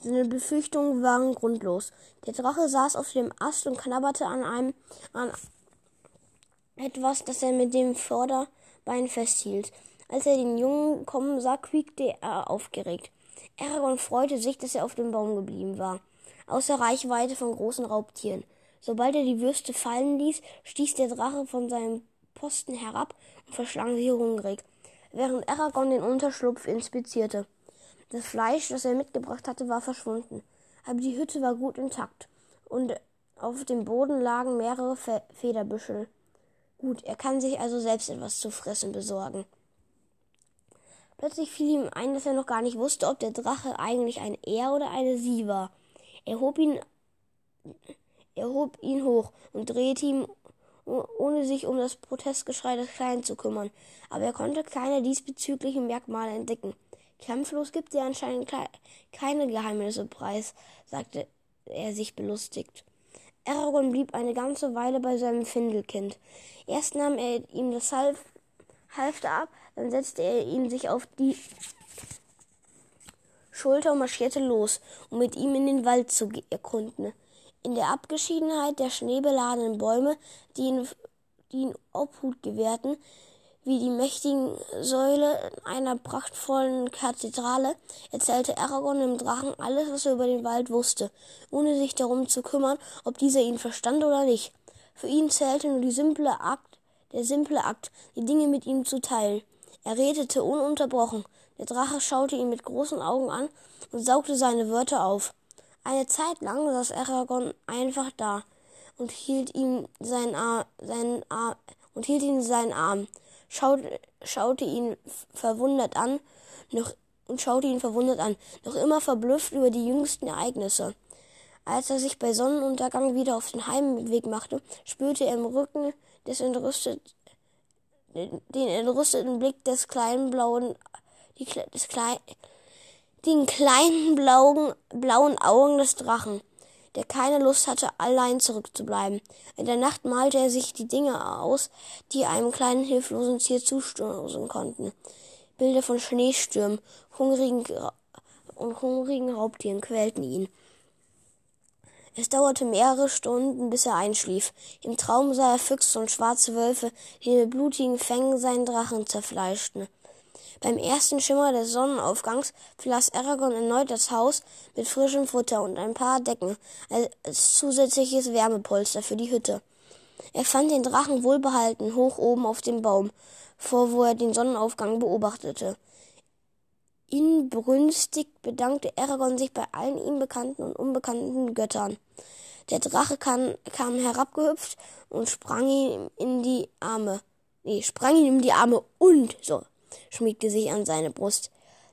S1: Seine Befürchtungen waren grundlos. Der Drache saß auf dem Ast und knabberte an einem an etwas, das er mit dem Vorderbein festhielt. Als er den Jungen kommen sah, quiekte er aufgeregt. Aragorn freute sich, dass er auf dem Baum geblieben war, außer Reichweite von großen Raubtieren. Sobald er die Würste fallen ließ, stieß der Drache von seinem Posten herab und verschlang sie hungrig, während Aragorn den Unterschlupf inspizierte. Das Fleisch, das er mitgebracht hatte, war verschwunden, aber die Hütte war gut intakt und auf dem Boden lagen mehrere Fe Federbüschel. Gut, er kann sich also selbst etwas zu fressen besorgen. Plötzlich fiel ihm ein, dass er noch gar nicht wusste, ob der Drache eigentlich ein Er oder eine Sie war. Er hob ihn, er hob ihn hoch und drehte ihn, ohne sich um das Protestgeschrei des Kleinen zu kümmern. Aber er konnte keine diesbezüglichen Merkmale entdecken. Kampflos gibt er anscheinend keine Geheimnisse preis, sagte er sich belustigt. Aragorn blieb eine ganze Weile bei seinem Findelkind. Erst nahm er ihm das Half Halfter ab, dann setzte er ihn sich auf die Schulter und marschierte los, um mit ihm in den Wald zu erkunden. In der Abgeschiedenheit der schneebeladenen Bäume, die ihn, die ihn Obhut gewährten, wie die mächtigen Säule einer prachtvollen Kathedrale, erzählte Aragorn dem Drachen alles, was er über den Wald wusste, ohne sich darum zu kümmern, ob dieser ihn verstand oder nicht. Für ihn zählte nur die simple Akt, der simple Akt, die Dinge mit ihm zu teilen. Er redete ununterbrochen. Der Drache schaute ihn mit großen Augen an und saugte seine Wörter auf. Eine Zeit lang saß Aragorn einfach da und hielt ihm seinen Arm, seinen Arm und hielt ihn seinen Arm schaute, schaute ihn verwundert an, noch, und schaute ihn verwundert an, noch immer verblüfft über die jüngsten Ereignisse. Als er sich bei Sonnenuntergang wieder auf den Heimweg machte, spürte er im Rücken des entrüstet, den entrüsteten Blick des kleinen blauen, die, des klein, den kleinen blauen, blauen Augen des Drachen der keine Lust hatte, allein zurückzubleiben. In der Nacht malte er sich die Dinge aus, die einem kleinen hilflosen Tier zustoßen konnten. Bilder von Schneestürmen, hungrigen und hungrigen Raubtieren quälten ihn. Es dauerte mehrere Stunden, bis er einschlief. Im Traum sah er Füchse und schwarze Wölfe, die mit blutigen Fängen seinen Drachen zerfleischten. Beim ersten Schimmer des Sonnenaufgangs verlas Aragorn erneut das Haus mit frischem Futter und ein paar Decken als zusätzliches Wärmepolster für die Hütte. Er fand den Drachen wohlbehalten hoch oben auf dem Baum, vor wo er den Sonnenaufgang beobachtete. Inbrünstig bedankte Aragorn sich bei allen ihm bekannten und unbekannten Göttern. Der Drache kam, kam herabgehüpft und sprang ihm in die Arme. Nee, sprang ihm in die Arme und so schmiegte sich an seine Brust.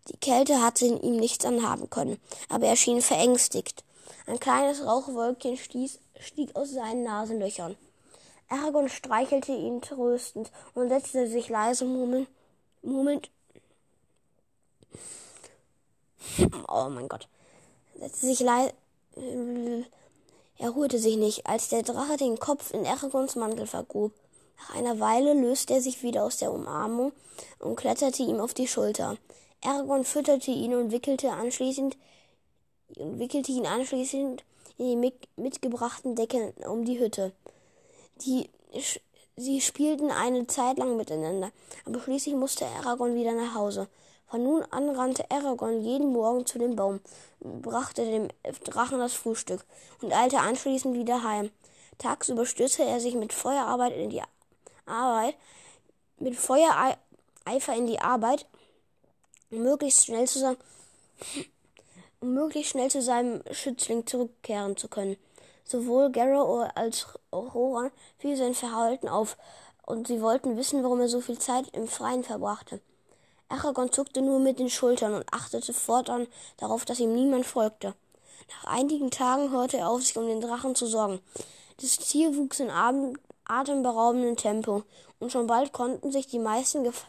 S1: Die Kälte hatte in ihm nichts anhaben können, aber er schien verängstigt. Ein kleines Rauchwölkchen stieß, stieg aus seinen Nasenlöchern. Aragorn streichelte ihn tröstend und setzte sich leise murmelnd, Oh mein Gott. Setzte sich leise. Er ruhte sich nicht, als der Drache den Kopf in Aragorns Mantel vergrub. Nach einer Weile löste er sich wieder aus der Umarmung und kletterte ihm auf die Schulter. Aragorn fütterte ihn und wickelte anschließend und wickelte ihn anschließend in die mitgebrachten Decken um die Hütte. Die, sie spielten eine Zeit lang miteinander, aber schließlich musste Aragorn wieder nach Hause. Von nun an rannte Aragorn jeden Morgen zu dem Baum, brachte dem Drachen das Frühstück und eilte anschließend wieder heim. Tagsüber stürzte er sich mit Feuerarbeit in die Arbeit, mit Feuereifer in die Arbeit, um möglichst schnell zu sein, um möglichst schnell zu seinem Schützling zurückkehren zu können. Sowohl Garrow als auch Rohan fiel sein Verhalten auf, und sie wollten wissen, warum er so viel Zeit im Freien verbrachte. Aragorn zuckte nur mit den Schultern und achtete fortan darauf, dass ihm niemand folgte. Nach einigen Tagen hörte er auf, sich um den Drachen zu sorgen. Das Tier wuchs in atemberaubendem Tempo, und schon bald konnten sich die meisten Gef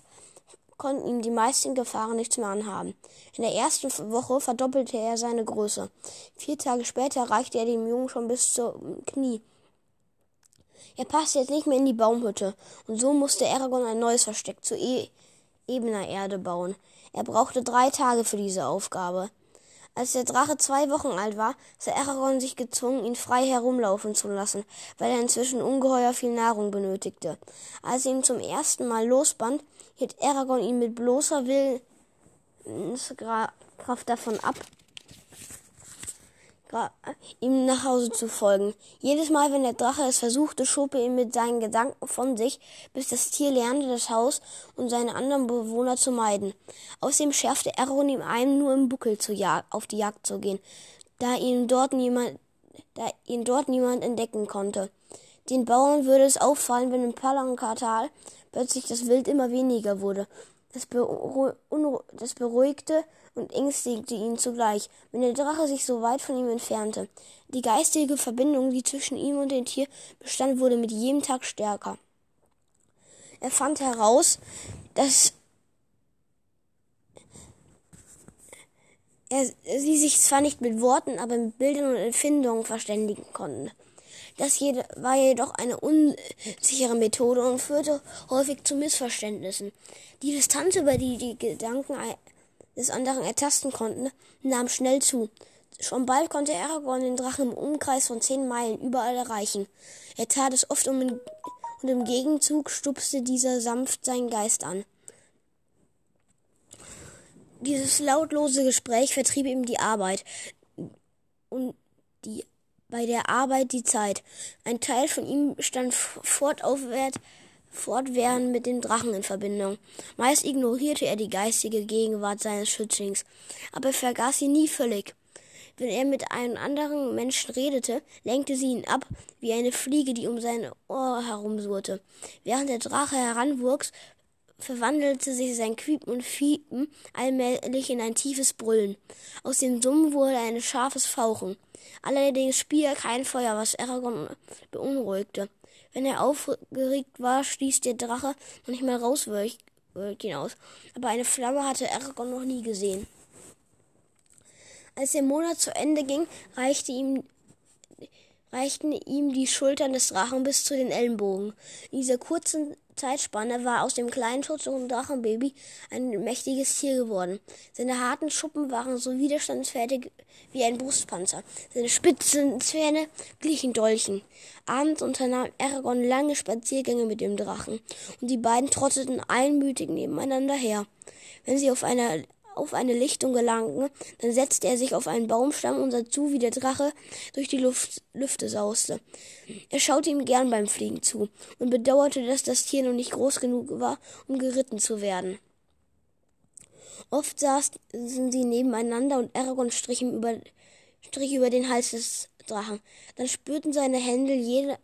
S1: konnten ihm die meisten Gefahren nichts mehr anhaben. In der ersten Woche verdoppelte er seine Größe. Vier Tage später reichte er dem Jungen schon bis zum Knie. Er passte jetzt nicht mehr in die Baumhütte, und so musste Aragorn ein neues Versteck zu e ebener Erde bauen. Er brauchte drei Tage für diese Aufgabe. Als der Drache zwei Wochen alt war, sah Aragorn sich gezwungen, ihn frei herumlaufen zu lassen, weil er inzwischen ungeheuer viel Nahrung benötigte. Als er ihn zum ersten Mal losband, hielt Aragorn ihn mit bloßer Willenskraft davon ab, ihm nach Hause zu folgen. Jedes Mal, wenn der Drache es versuchte, schob er ihn mit seinen Gedanken von sich, bis das Tier lernte, das Haus und seine anderen Bewohner zu meiden. Außerdem schärfte Aragorn ihm ein, nur im Buckel zu auf die Jagd zu gehen, da ihn dort niemand, da ihn dort niemand entdecken konnte. Den Bauern würde es auffallen, wenn im Palankatal plötzlich das Wild immer weniger wurde. Das, das beruhigte und ängstigte ihn zugleich, wenn der Drache sich so weit von ihm entfernte. Die geistige Verbindung, die zwischen ihm und dem Tier bestand, wurde mit jedem Tag stärker. Er fand heraus, dass er sie sich zwar nicht mit Worten, aber mit Bildern und Empfindungen verständigen konnten. Das war jedoch eine unsichere Methode und führte häufig zu Missverständnissen. Die Distanz, über die die Gedanken des anderen ertasten konnten, nahm schnell zu. Schon bald konnte Aragorn den Drachen im Umkreis von zehn Meilen überall erreichen. Er tat es oft um und im Gegenzug stupste dieser sanft seinen Geist an. Dieses lautlose Gespräch vertrieb ihm die Arbeit und die bei der Arbeit die Zeit. Ein Teil von ihm stand fortwährend mit dem Drachen in Verbindung. Meist ignorierte er die geistige Gegenwart seines Schützlings, aber er vergaß sie nie völlig. Wenn er mit einem anderen Menschen redete, lenkte sie ihn ab, wie eine Fliege, die um sein Ohr herumsurrte. Während der Drache heranwuchs, verwandelte sich sein Quiepen und Fiepen allmählich in ein tiefes Brüllen. Aus dem Summen wurde ein scharfes Fauchen. Allerdings spie er kein Feuer, was Aragorn beunruhigte. Wenn er aufgeregt war, stieß der Drache noch nicht mal Rauswölkchen hinaus. Aber eine Flamme hatte Aragorn noch nie gesehen. Als der Monat zu Ende ging, reichte ihm, reichten ihm die Schultern des Drachen bis zu den Ellenbogen. In dieser kurzen Zeitspanne war aus dem kleinen schutzlosen Drachenbaby ein mächtiges Tier geworden. Seine harten Schuppen waren so widerstandsfertig wie ein Brustpanzer. Seine spitzen Zähne glichen Dolchen. Abends unternahm Aragorn lange Spaziergänge mit dem Drachen, und die beiden trotteten einmütig nebeneinander her. Wenn sie auf einer auf eine Lichtung gelangten, dann setzte er sich auf einen Baumstamm und sah zu, wie der Drache durch die Luft, Lüfte sauste. Er schaute ihm gern beim Fliegen zu und bedauerte, dass das Tier noch nicht groß genug war, um geritten zu werden. Oft saßen sie nebeneinander und Aragorn strich ihm über, strich über den Hals des Drachen. Dann spürten seine Hände jede,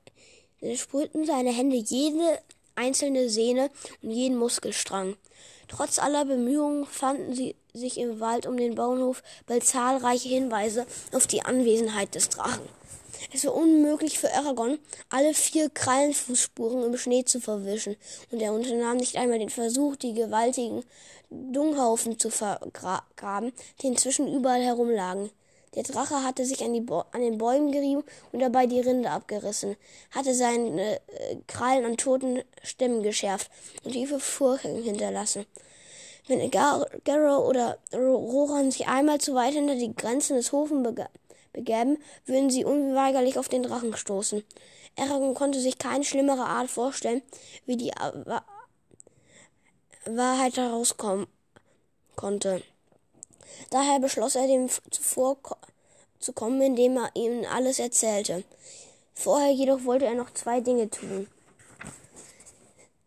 S1: spürten seine Hände jede einzelne Sehne und jeden Muskelstrang. Trotz aller Bemühungen fanden sie sich im Wald um den Bauernhof bald zahlreiche Hinweise auf die Anwesenheit des Drachen. Es war unmöglich für Aragorn, alle vier Krallenfußspuren im Schnee zu verwischen, und er unternahm nicht einmal den Versuch, die gewaltigen Dunghaufen zu vergraben, die inzwischen überall herumlagen. Der Drache hatte sich an, an, den Bäumen gerieben und dabei die Rinde abgerissen, hatte seine äh, Krallen an toten Stämmen geschärft und tiefe Furchen hinterlassen. Wenn Gar Garrow oder Rohan sich einmal zu weit hinter die Grenzen des Hofens begäben, würden sie unweigerlich auf den Drachen stoßen. Aragorn konnte sich keine schlimmere Art vorstellen, wie die Wahrheit herauskommen konnte. Daher beschloss er, dem zuvorzukommen, indem er ihnen alles erzählte. Vorher jedoch wollte er noch zwei Dinge tun.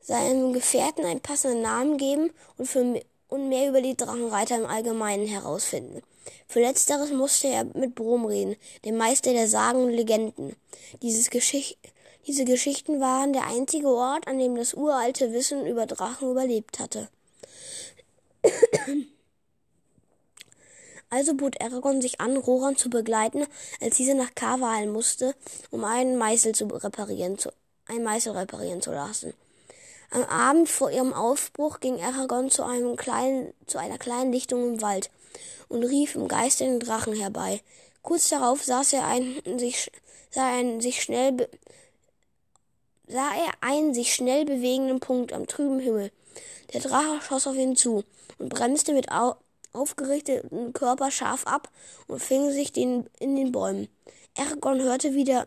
S1: Seinem Gefährten einen passenden Namen geben und, für, und mehr über die Drachenreiter im Allgemeinen herausfinden. Für letzteres musste er mit Brom reden, dem Meister der Sagen und Legenden. Dieses Geschicht diese Geschichten waren der einzige Ort, an dem das uralte Wissen über Drachen überlebt hatte. Also bot Aragorn sich an, Roran zu begleiten, als diese nach Kavalen musste, um einen Meißel zu reparieren, zu, einen Meißel reparieren zu lassen. Am Abend vor ihrem Aufbruch ging Aragorn zu einem kleinen, zu einer kleinen Lichtung im Wald und rief im Geiste den Drachen herbei. Kurz darauf saß er einen sich, sah einen sich schnell, sah er einen sich schnell bewegenden Punkt am trüben Himmel. Der Drache schoss auf ihn zu und bremste mit au aufgerichteten Körper scharf ab und fing sich den, in den Bäumen. Aragorn hörte wieder,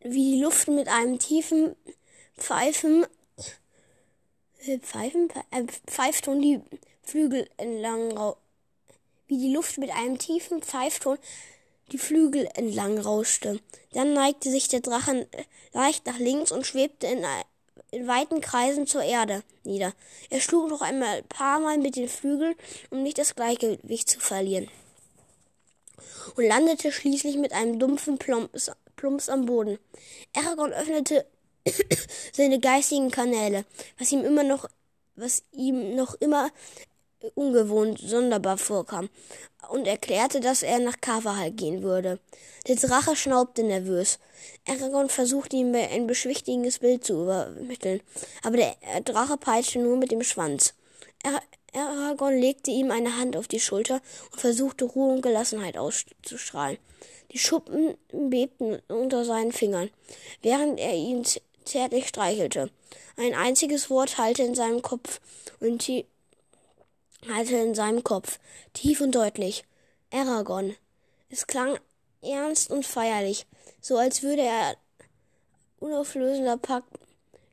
S1: wie die Luft mit einem tiefen Pfeifen, äh, Pfeifen, äh, Pfeifton die Flügel entlang, wie die Luft mit einem tiefen Pfeifton die Flügel entlang rauschte. Dann neigte sich der Drachen leicht nach links und schwebte in in weiten Kreisen zur Erde nieder. Er schlug noch einmal ein paar Mal mit den Flügeln, um nicht das Gleichgewicht zu verlieren. Und landete schließlich mit einem dumpfen Plumps, Plumps am Boden. Aragorn öffnete seine geistigen Kanäle, was ihm immer noch, was ihm noch immer ungewohnt sonderbar vorkam, und erklärte, dass er nach Kavahal gehen würde. Der Drache schnaubte nervös. Aragorn versuchte ihm ein beschwichtigendes Bild zu übermitteln, aber der Drache peitschte nur mit dem Schwanz. Aragorn legte ihm eine Hand auf die Schulter und versuchte Ruhe und Gelassenheit auszustrahlen. Die Schuppen bebten unter seinen Fingern, während er ihn zärtlich streichelte. Ein einziges Wort hallte in seinem Kopf und hatte in seinem Kopf, tief und deutlich. Aragorn. Es klang ernst und feierlich, so als würde er unauflösender Pakt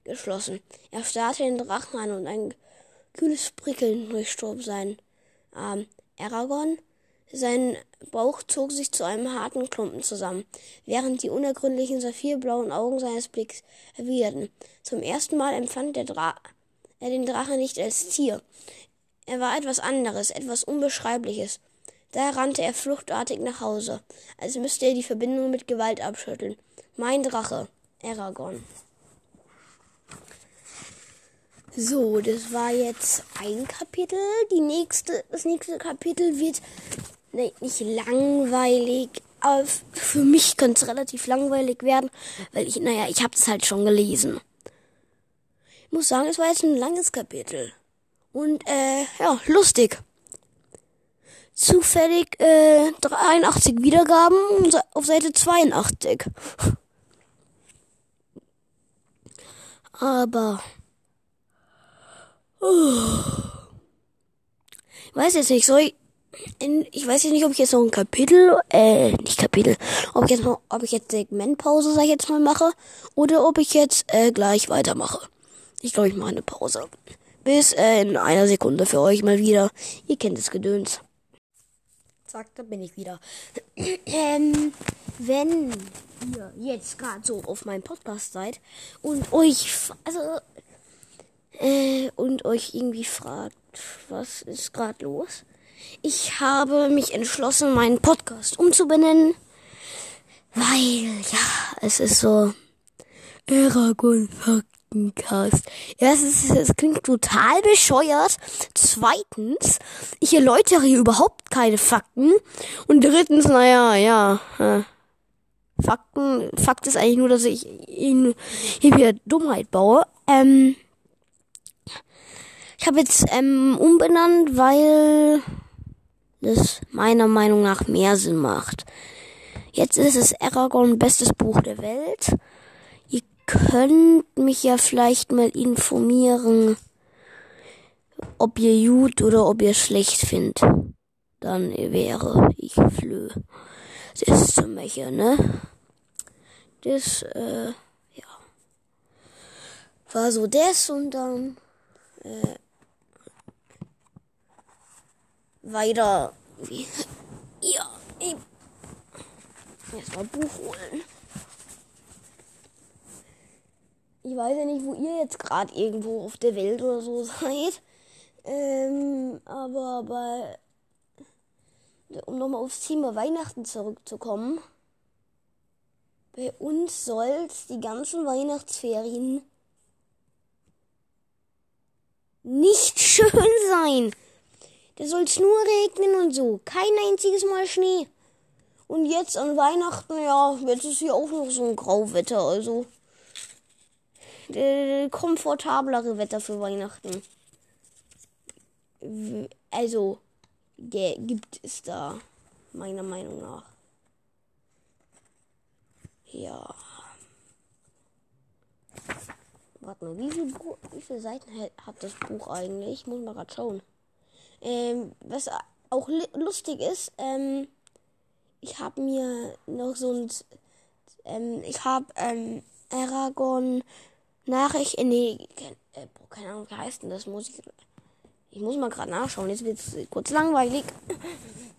S1: geschlossen. Er starrte den Drachen an und ein kühles Prickeln durchstob seinen Arm. Aragorn, sein Bauch zog sich zu einem harten Klumpen zusammen, während die unergründlichen saphirblauen Augen seines Blicks erwiderten. Zum ersten Mal empfand der Dra er den Drachen nicht als Tier. Er war etwas anderes, etwas Unbeschreibliches. Da rannte er fluchtartig nach Hause, als müsste er die Verbindung mit Gewalt abschütteln. Mein Drache, Aragorn. So, das war jetzt ein Kapitel. Die nächste, das nächste Kapitel wird nee, nicht langweilig, aber für mich könnte es relativ langweilig werden, weil ich, naja, ich habe es halt schon gelesen. Ich muss sagen, es war jetzt ein langes Kapitel. Und, äh, ja, lustig. Zufällig, äh, 83 Wiedergaben auf Seite 82. Aber, ich weiß jetzt nicht, soll ich, ich weiß jetzt nicht, ob ich jetzt noch ein Kapitel, äh, nicht Kapitel, ob ich jetzt noch, ob ich jetzt Segmentpause, sag ich jetzt mal, mache, oder ob ich jetzt, äh, gleich weitermache. Ich glaube, ich mache eine Pause. Bis, äh, in einer Sekunde für euch mal wieder. Ihr kennt das Gedöns. Zack, da bin ich wieder. ähm, wenn ihr jetzt gerade so auf meinem Podcast seid und euch, also äh, und euch irgendwie fragt, was ist gerade los? Ich habe mich entschlossen, meinen Podcast umzubenennen, weil, ja, es ist so Aragon Faktencast. Erstens, es klingt total bescheuert. Zweitens, ich erläutere hier überhaupt keine Fakten. Und drittens, naja, ja, äh, Fakten, Fakt ist eigentlich nur, dass ich ihn hier wieder Dummheit baue. Ähm, ich habe jetzt ähm, umbenannt, weil das meiner Meinung nach mehr Sinn macht. Jetzt ist es Aragorn bestes Buch der Welt. Ihr könnt mich ja vielleicht mal informieren, ob ihr gut oder ob ihr schlecht findet. Dann wäre ich flö. Das ist zum Mecher, ne? Das, äh, ja. War so das und dann, äh, weiter. Ja, eben. Erstmal Buch holen. Ich weiß ja nicht, wo ihr jetzt gerade irgendwo auf der Welt oder so seid. Ähm, aber bei, um nochmal aufs Thema Weihnachten zurückzukommen. Bei uns soll's die ganzen Weihnachtsferien nicht schön sein. Da soll's nur regnen und so. Kein einziges Mal Schnee. Und jetzt an Weihnachten, ja, jetzt ist hier auch noch so ein Grauwetter, also. Äh, komfortablere Wetter für Weihnachten. Also, der gibt es da, meiner Meinung nach. Ja. Warte mal, wie, viel wie viele Seiten hat das Buch eigentlich? Ich muss mal gerade schauen. Ähm, was auch lustig ist, ähm, ich habe mir noch so ein, ähm, ich habe ähm, Aragon Nachricht, äh, nee, äh, keine Ahnung, wie heißt denn das? Muss ich, ich muss mal gerade nachschauen, jetzt wird es kurz langweilig.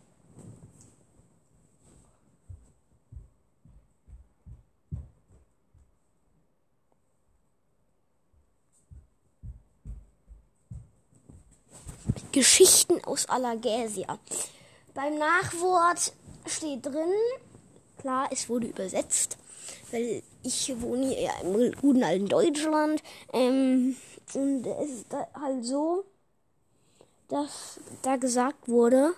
S1: Geschichten aus Allergäsia. Beim Nachwort steht drin, klar, es wurde übersetzt, weil ich wohne hier ja im guten alten Deutschland. Ähm, und es ist halt so, dass da gesagt wurde,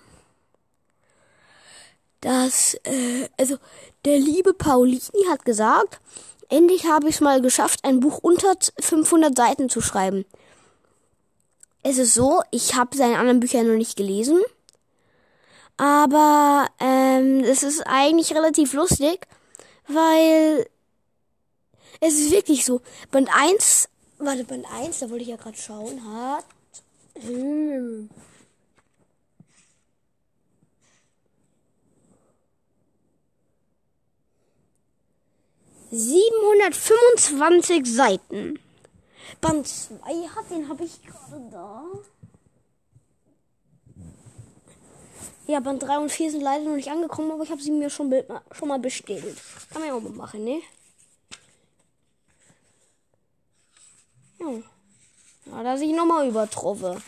S1: dass, äh, also der liebe Paulini hat gesagt, endlich habe ich es mal geschafft, ein Buch unter 500 Seiten zu schreiben es ist so, ich habe seine anderen Bücher noch nicht gelesen. Aber ähm, es ist eigentlich relativ lustig, weil es ist wirklich so. Band 1, warte, Band 1, da wollte ich ja gerade schauen, hat. Hm. Siebenhundertfünfundzwanzig Seiten. Band 2 hat, den habe ich gerade da. Ja, Band 3 und 4 sind leider noch nicht angekommen, aber ich habe sie mir schon, schon mal bestellt. Kann man ja auch mal machen, ne? Ja. Ja, dass ich nochmal übertroffen.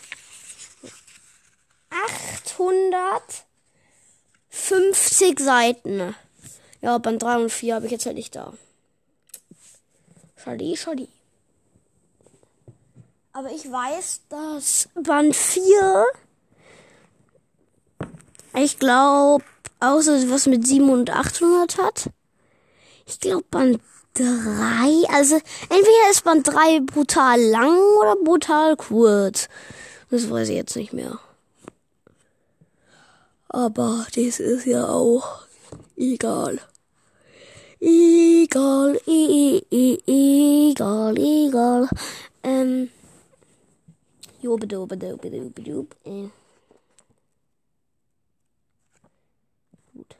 S1: 850 Seiten. Ja, Band 3 und 4 habe ich jetzt halt nicht da. Schade, schade. Aber ich weiß, dass Band 4, ich glaube, außer was mit 700 und 800 hat. Ich glaube, Band 3, also entweder ist Band 3 brutal lang oder brutal kurz. Das weiß ich jetzt nicht mehr. Aber das ist ja auch egal. Egal, e e egal, egal. Ähm. Jobedobedobedobedub. Äh. Gut.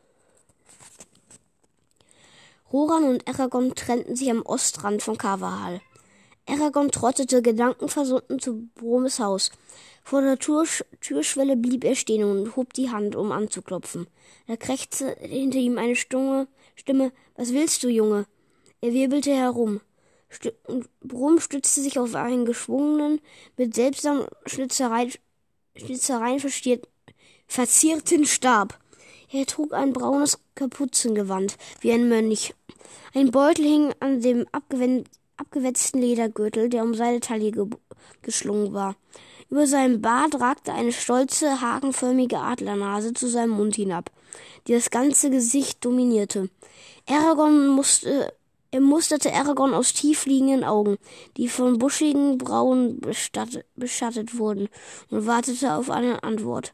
S1: Roran und Eragon trennten sich am Ostrand von Kavahal. Eragon trottete gedankenversunken zu Bromes Haus. Vor der Türsch Türschwelle blieb er stehen und hob die Hand, um anzuklopfen. Da krächzte hinter ihm eine Stumme Stimme. Was willst du, Junge? Er wirbelte herum. St und Brum stützte sich auf einen geschwungenen, mit seltsamen Schnitzereien, Schnitzereien verzierten Stab. Er trug ein braunes Kapuzengewand, wie ein Mönch. Ein Beutel hing an dem abgewetzten Ledergürtel, der um seine Taille ge geschlungen war. Über seinem Bart ragte eine stolze, hakenförmige Adlernase zu seinem Mund hinab, die das ganze Gesicht dominierte. Aragorn musste, er musterte Aragorn aus tiefliegenden Augen, die von buschigen Brauen beschattet wurden, und wartete auf eine Antwort.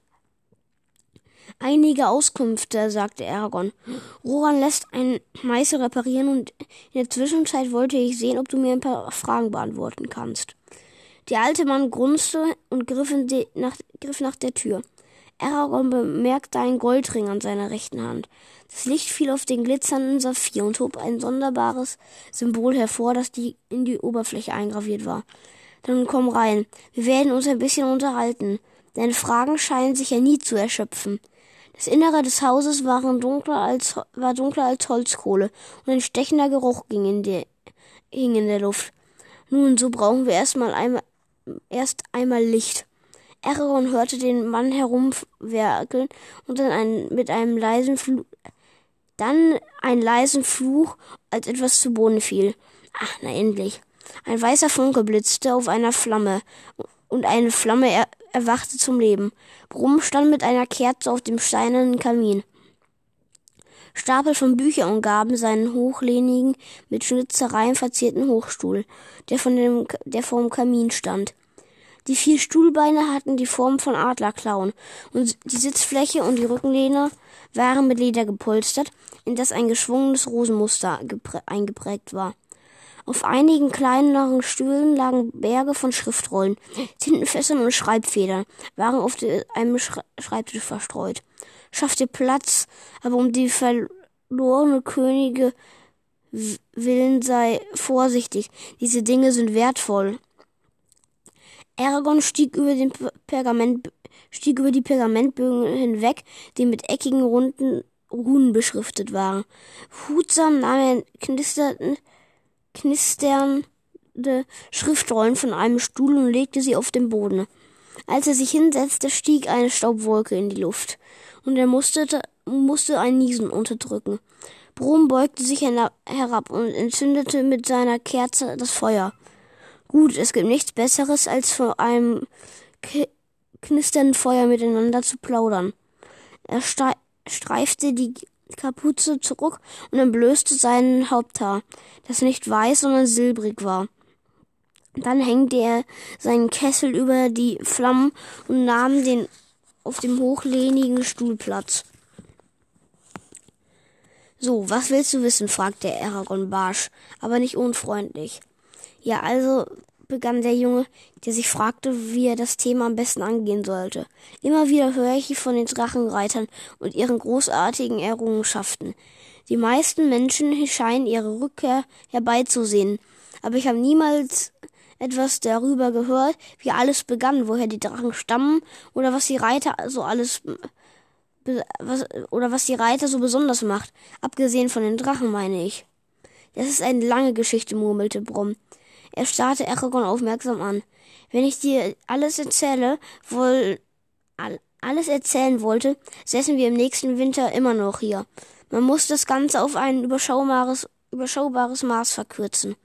S1: Einige Auskünfte, sagte Aragorn. Roran lässt einen Meißel reparieren und in der Zwischenzeit wollte ich sehen, ob du mir ein paar Fragen beantworten kannst. Der alte Mann grunzte und griff, nach, griff nach der Tür. Aragorn bemerkte einen Goldring an seiner rechten Hand. Das Licht fiel auf den glitzernden Saphir und hob ein sonderbares Symbol hervor, das die, in die Oberfläche eingraviert war. Dann komm rein. Wir werden uns ein bisschen unterhalten. Deine Fragen scheinen sich ja nie zu erschöpfen. Das Innere des Hauses waren dunkler als, war dunkler als Holzkohle und ein stechender Geruch ging in der, hing in der Luft. Nun, so brauchen wir erstmal einmal, erst einmal Licht. Aragorn hörte den Mann herumwerkeln und dann einen, mit einem leisen Fluch, dann einen leisen Fluch, als etwas zu Boden fiel. Ach, na endlich. Ein weißer Funke blitzte auf einer Flamme und eine Flamme er erwachte zum Leben. Brumm stand mit einer Kerze auf dem steinernen Kamin. Stapel von Büchern umgaben seinen hochlehnigen, mit Schnitzereien verzierten Hochstuhl, der, von dem, der vor dem Kamin stand. Die vier Stuhlbeine hatten die Form von Adlerklauen und die Sitzfläche und die Rückenlehne waren mit Leder gepolstert, in das ein geschwungenes Rosenmuster eingeprägt war. Auf einigen kleineren Stühlen lagen Berge von Schriftrollen, Tintenfässern und Schreibfedern waren auf einem Schreibtisch verstreut. Schaff dir Platz, aber um die verlorene Könige willen sei vorsichtig. Diese Dinge sind wertvoll. Aragorn stieg über, den Pergament, stieg über die Pergamentbögen hinweg, die mit eckigen, runden Runen beschriftet waren. Hutsam nahm er knisternden, knisternde Schriftrollen von einem Stuhl und legte sie auf den Boden. Als er sich hinsetzte, stieg eine Staubwolke in die Luft, und er musste, musste ein Niesen unterdrücken. Brom beugte sich herab und entzündete mit seiner Kerze das Feuer. Gut, es gibt nichts Besseres, als vor einem knisternden Feuer miteinander zu plaudern. Er streifte die Kapuze zurück und entblößte sein Haupthaar, das nicht weiß, sondern silbrig war. Dann hängte er seinen Kessel über die Flammen und nahm den auf dem hochlehnigen Stuhl Platz. So, was willst du wissen? fragte Aragorn barsch, aber nicht unfreundlich. Ja, also begann der Junge, der sich fragte, wie er das Thema am besten angehen sollte. Immer wieder höre ich von den Drachenreitern und ihren großartigen Errungenschaften. Die meisten Menschen scheinen ihre Rückkehr herbeizusehen, aber ich habe niemals etwas darüber gehört, wie alles begann, woher die Drachen stammen oder was die Reiter so alles was, oder was die Reiter so besonders macht, abgesehen von den Drachen, meine ich. Das ist eine lange Geschichte, murmelte Brumm. Er starrte Aragorn aufmerksam an. Wenn ich dir alles erzähle, wohl alles erzählen wollte, säßen wir im nächsten Winter immer noch hier. Man muss das Ganze auf ein überschaubares, überschaubares Maß verkürzen.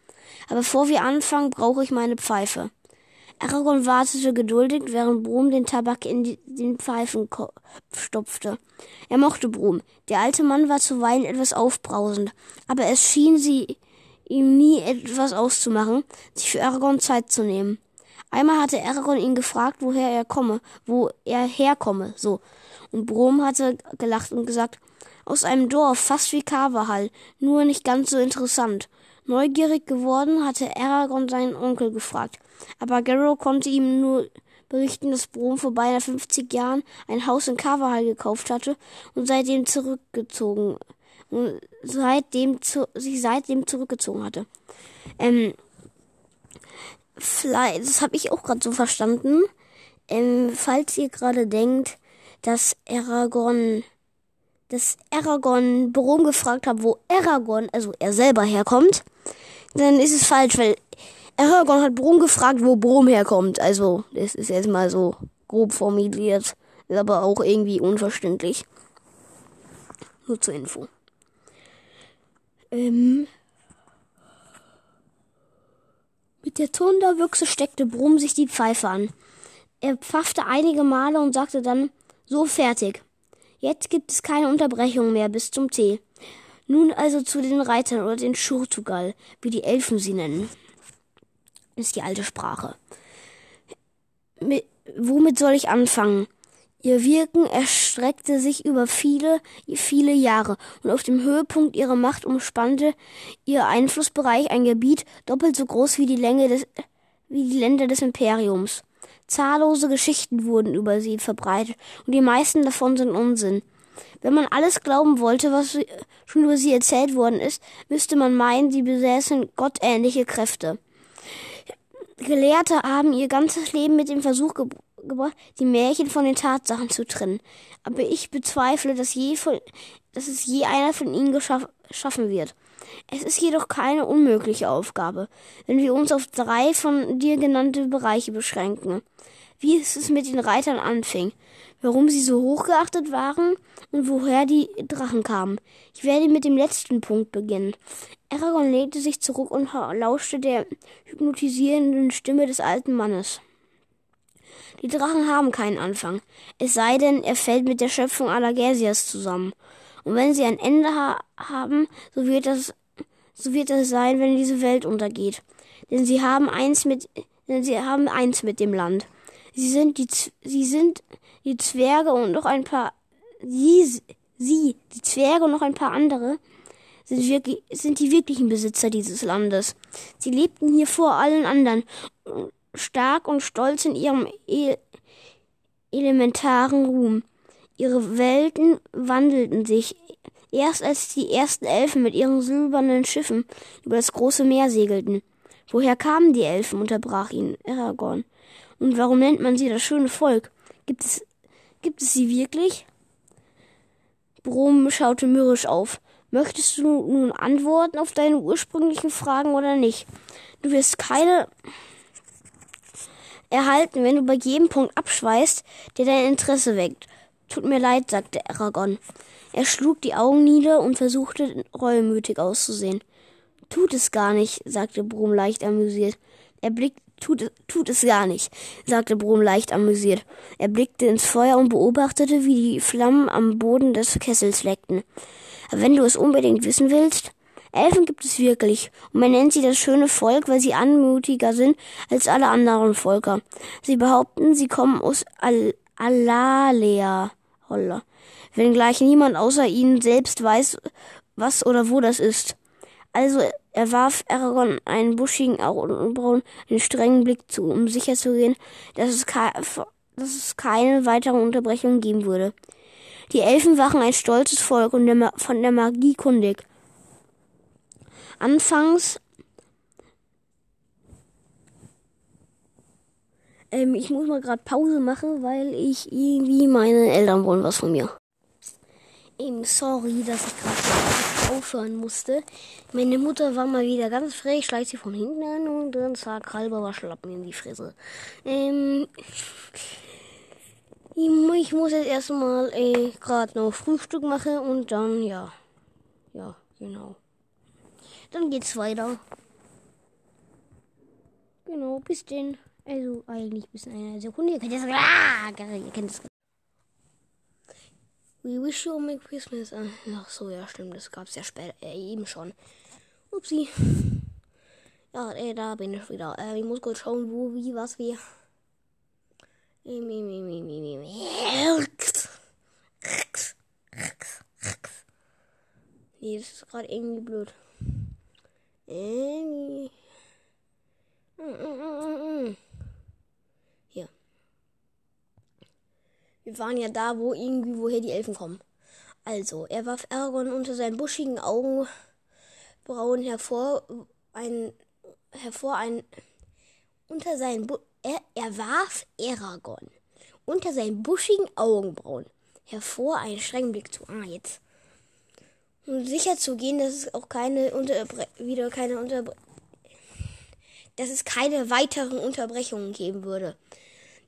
S1: Aber bevor wir anfangen, brauche ich meine Pfeife. Aragorn wartete geduldig, während Brum den Tabak in die, den Pfeifen stopfte. Er mochte Brum. Der alte Mann war zuweilen etwas aufbrausend, aber es schien sie ihm nie etwas auszumachen, sich für Aragorn Zeit zu nehmen. Einmal hatte Aragorn ihn gefragt, woher er komme, wo er herkomme, so. Und Brom hatte gelacht und gesagt, aus einem Dorf, fast wie Carvahall, nur nicht ganz so interessant. Neugierig geworden hatte Aragorn seinen Onkel gefragt, aber Garrow konnte ihm nur berichten, dass Brom vor beinahe 50 Jahren ein Haus in Carvahall gekauft hatte und seitdem zurückgezogen und seitdem zu, sich seitdem zurückgezogen hatte. Ähm, vielleicht, das habe ich auch gerade so verstanden. Ähm, falls ihr gerade denkt, dass Aragorn, dass Aragorn Brom gefragt hat, wo Aragorn, also er selber herkommt, dann ist es falsch, weil Aragorn hat Brom gefragt, wo Brom herkommt. Also, das ist jetzt mal so grob formuliert, ist aber auch irgendwie unverständlich. Nur zur Info. Ähm, mit der Thunderwüchse steckte Brumm sich die Pfeife an. Er pfaffte einige Male und sagte dann, so fertig. Jetzt gibt es keine Unterbrechung mehr bis zum Tee. Nun also zu den Reitern oder den Schurtugal, wie die Elfen sie nennen. Ist die alte Sprache. Mit, womit soll ich anfangen? Ihr Wirken erstreckte sich über viele, viele Jahre, und auf dem Höhepunkt ihrer Macht umspannte ihr Einflussbereich ein Gebiet doppelt so groß wie die Länge des, wie die Länder des Imperiums. Zahllose Geschichten wurden über sie verbreitet, und die meisten davon sind Unsinn. Wenn man alles glauben wollte, was schon über sie erzählt worden ist, müsste man meinen, sie besäßen gottähnliche Kräfte. Gelehrte haben ihr ganzes Leben mit dem Versuch gebracht, die Märchen von den Tatsachen zu trennen. Aber ich bezweifle, dass, je von, dass es je einer von ihnen geschaff, schaffen wird. Es ist jedoch keine unmögliche Aufgabe, wenn wir uns auf drei von dir genannte Bereiche beschränken. Wie es mit den Reitern anfing, warum sie so hochgeachtet waren und woher die Drachen kamen. Ich werde mit dem letzten Punkt beginnen. Aragorn lehnte sich zurück und lauschte der hypnotisierenden Stimme des alten Mannes. Die Drachen haben keinen Anfang, es sei denn, er fällt mit der Schöpfung Allergesias zusammen. Und wenn sie ein Ende ha haben, so wird das, so wird das sein, wenn diese Welt untergeht. Denn sie haben eins mit, denn sie haben eins mit dem Land. Sie sind die, sie sind die Zwerge und noch ein paar, sie, sie, die Zwerge und noch ein paar andere, sind wirklich, sind die wirklichen Besitzer dieses Landes. Sie lebten hier vor allen anderen stark und stolz in ihrem e elementaren Ruhm. Ihre Welten wandelten sich. Erst als die ersten Elfen mit ihren silbernen Schiffen über das große Meer segelten. Woher kamen die Elfen? unterbrach ihn Aragorn. Und warum nennt man sie das schöne Volk? Gibt es, gibt es sie wirklich? Brom schaute mürrisch auf. Möchtest du nun antworten auf deine ursprünglichen Fragen oder nicht? Du wirst keine erhalten, wenn du bei jedem Punkt abschweißt, der dein Interesse weckt. Tut mir leid, sagte Aragorn. Er schlug die Augen nieder und versuchte reumütig auszusehen. Tut es gar nicht, sagte Brum leicht amüsiert. Er blickte, tut, tut es gar nicht, sagte Brum leicht amüsiert. Er blickte ins Feuer und beobachtete, wie die Flammen am Boden des Kessels leckten. Wenn du es unbedingt wissen willst, Elfen gibt es wirklich, und man nennt sie das schöne Volk, weil sie anmutiger sind als alle anderen Völker. Sie behaupten, sie kommen aus Al Alalea. Holla. Wenngleich niemand außer ihnen selbst weiß, was oder wo das ist. Also er warf Aragorn einen buschigen Augenbrauen einen strengen Blick zu, um sicherzugehen, dass es, dass es keine weiteren Unterbrechungen geben würde. Die Elfen waren ein stolzes Volk und der von der Magie kundig. Anfangs ähm, ich muss mal gerade Pause machen, weil ich irgendwie meine Eltern wollen was von mir. Eben sorry, dass ich gerade aufhören musste. Meine Mutter war mal wieder ganz frech, schleicht sie von hinten an und dann zack, halber war Schlappen in die Fresse. Ähm, ich muss jetzt erstmal äh, gerade noch Frühstück machen und dann, ja. Ja, genau. Dann geht's weiter. Genau, bis denn. Also eigentlich bis in einer Sekunde. Ihr könnt das. Ah, ihr kennt das. We wish you a Merry Christmas. Ach so, ja, stimmt. Das gab's ja später, äh, eben schon. Upsi. Ja, äh, da bin ich wieder. Äh, ich muss kurz schauen, wo, wie, was wir. Nee, das ist gerade irgendwie blöd. Irgendwie. Hier. Wir waren ja da, wo irgendwie, woher die Elfen kommen. Also, er warf Aragorn unter seinen buschigen Augenbrauen hervor, ein, hervor ein, unter seinen Bu er, er warf Aragorn unter seinen buschigen Augenbrauen hervor einen strengen Blick zu. Ah, jetzt. Um sicher zu gehen, dass es auch keine Unterbre wieder keine Unterbre dass es keine weiteren Unterbrechungen geben würde.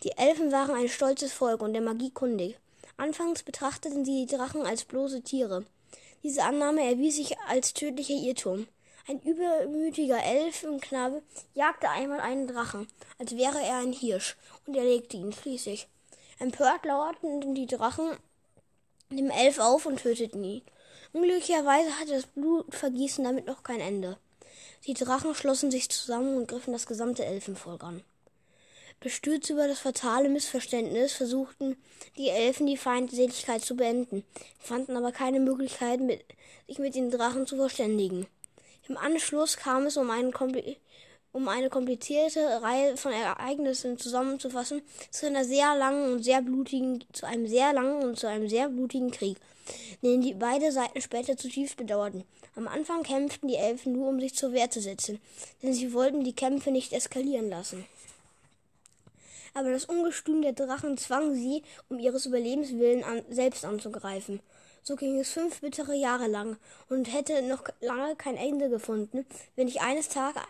S1: Die Elfen waren ein stolzes Volk und der Magie kundig. Anfangs betrachteten sie die Drachen als bloße Tiere. Diese Annahme erwies sich als tödlicher Irrtum. Ein übermütiger Elfenknabe jagte einmal einen Drachen, als wäre er ein Hirsch, und erlegte ihn schließlich. Empört lauerten die Drachen dem Elf auf und töteten ihn. Unglücklicherweise hatte das Blutvergießen damit noch kein Ende. Die Drachen schlossen sich zusammen und griffen das gesamte Elfenvolk an. Bestürzt über das fatale Missverständnis versuchten die Elfen die Feindseligkeit zu beenden, fanden aber keine Möglichkeit, mit, sich mit den Drachen zu verständigen. Im Anschluss kam es, um, einen um eine komplizierte Reihe von Ereignissen zusammenzufassen, zu einer sehr langen und sehr blutigen, zu einem sehr langen und zu einem sehr blutigen Krieg, den die beide Seiten später zutiefst bedauerten. Am Anfang kämpften die Elfen nur, um sich zur Wehr zu setzen, denn sie wollten die Kämpfe nicht eskalieren lassen. Aber das Ungestüm der Drachen zwang sie, um ihres Überlebens willen an, selbst anzugreifen. So ging es fünf bittere Jahre lang und hätte noch lange kein Ende gefunden, wenn ich eines Tages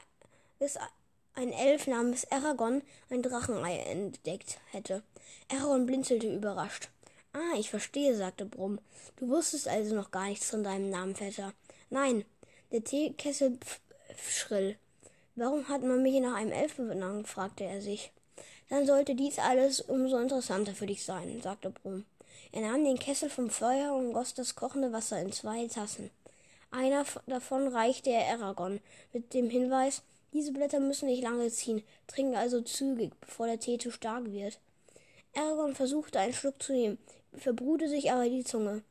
S1: ein Elf namens Aragorn ein Drachenei entdeckt hätte. Aragorn blinzelte überrascht. Ah, ich verstehe, sagte Brumm. Du wusstest also noch gar nichts von deinem Namen, Vetter. Nein, der Teekessel schrill. Warum hat man mich nach einem Elfen benannt? fragte er sich. Dann sollte dies alles umso interessanter für dich sein, sagte Brumm. Er nahm den Kessel vom Feuer und goss das kochende Wasser in zwei Tassen. Einer davon reichte er Aragorn mit dem Hinweis, diese Blätter müssen nicht lange ziehen, trinke also zügig, bevor der Tee zu stark wird. Aragorn versuchte einen Schluck zu nehmen, verbrühte sich aber die Zunge.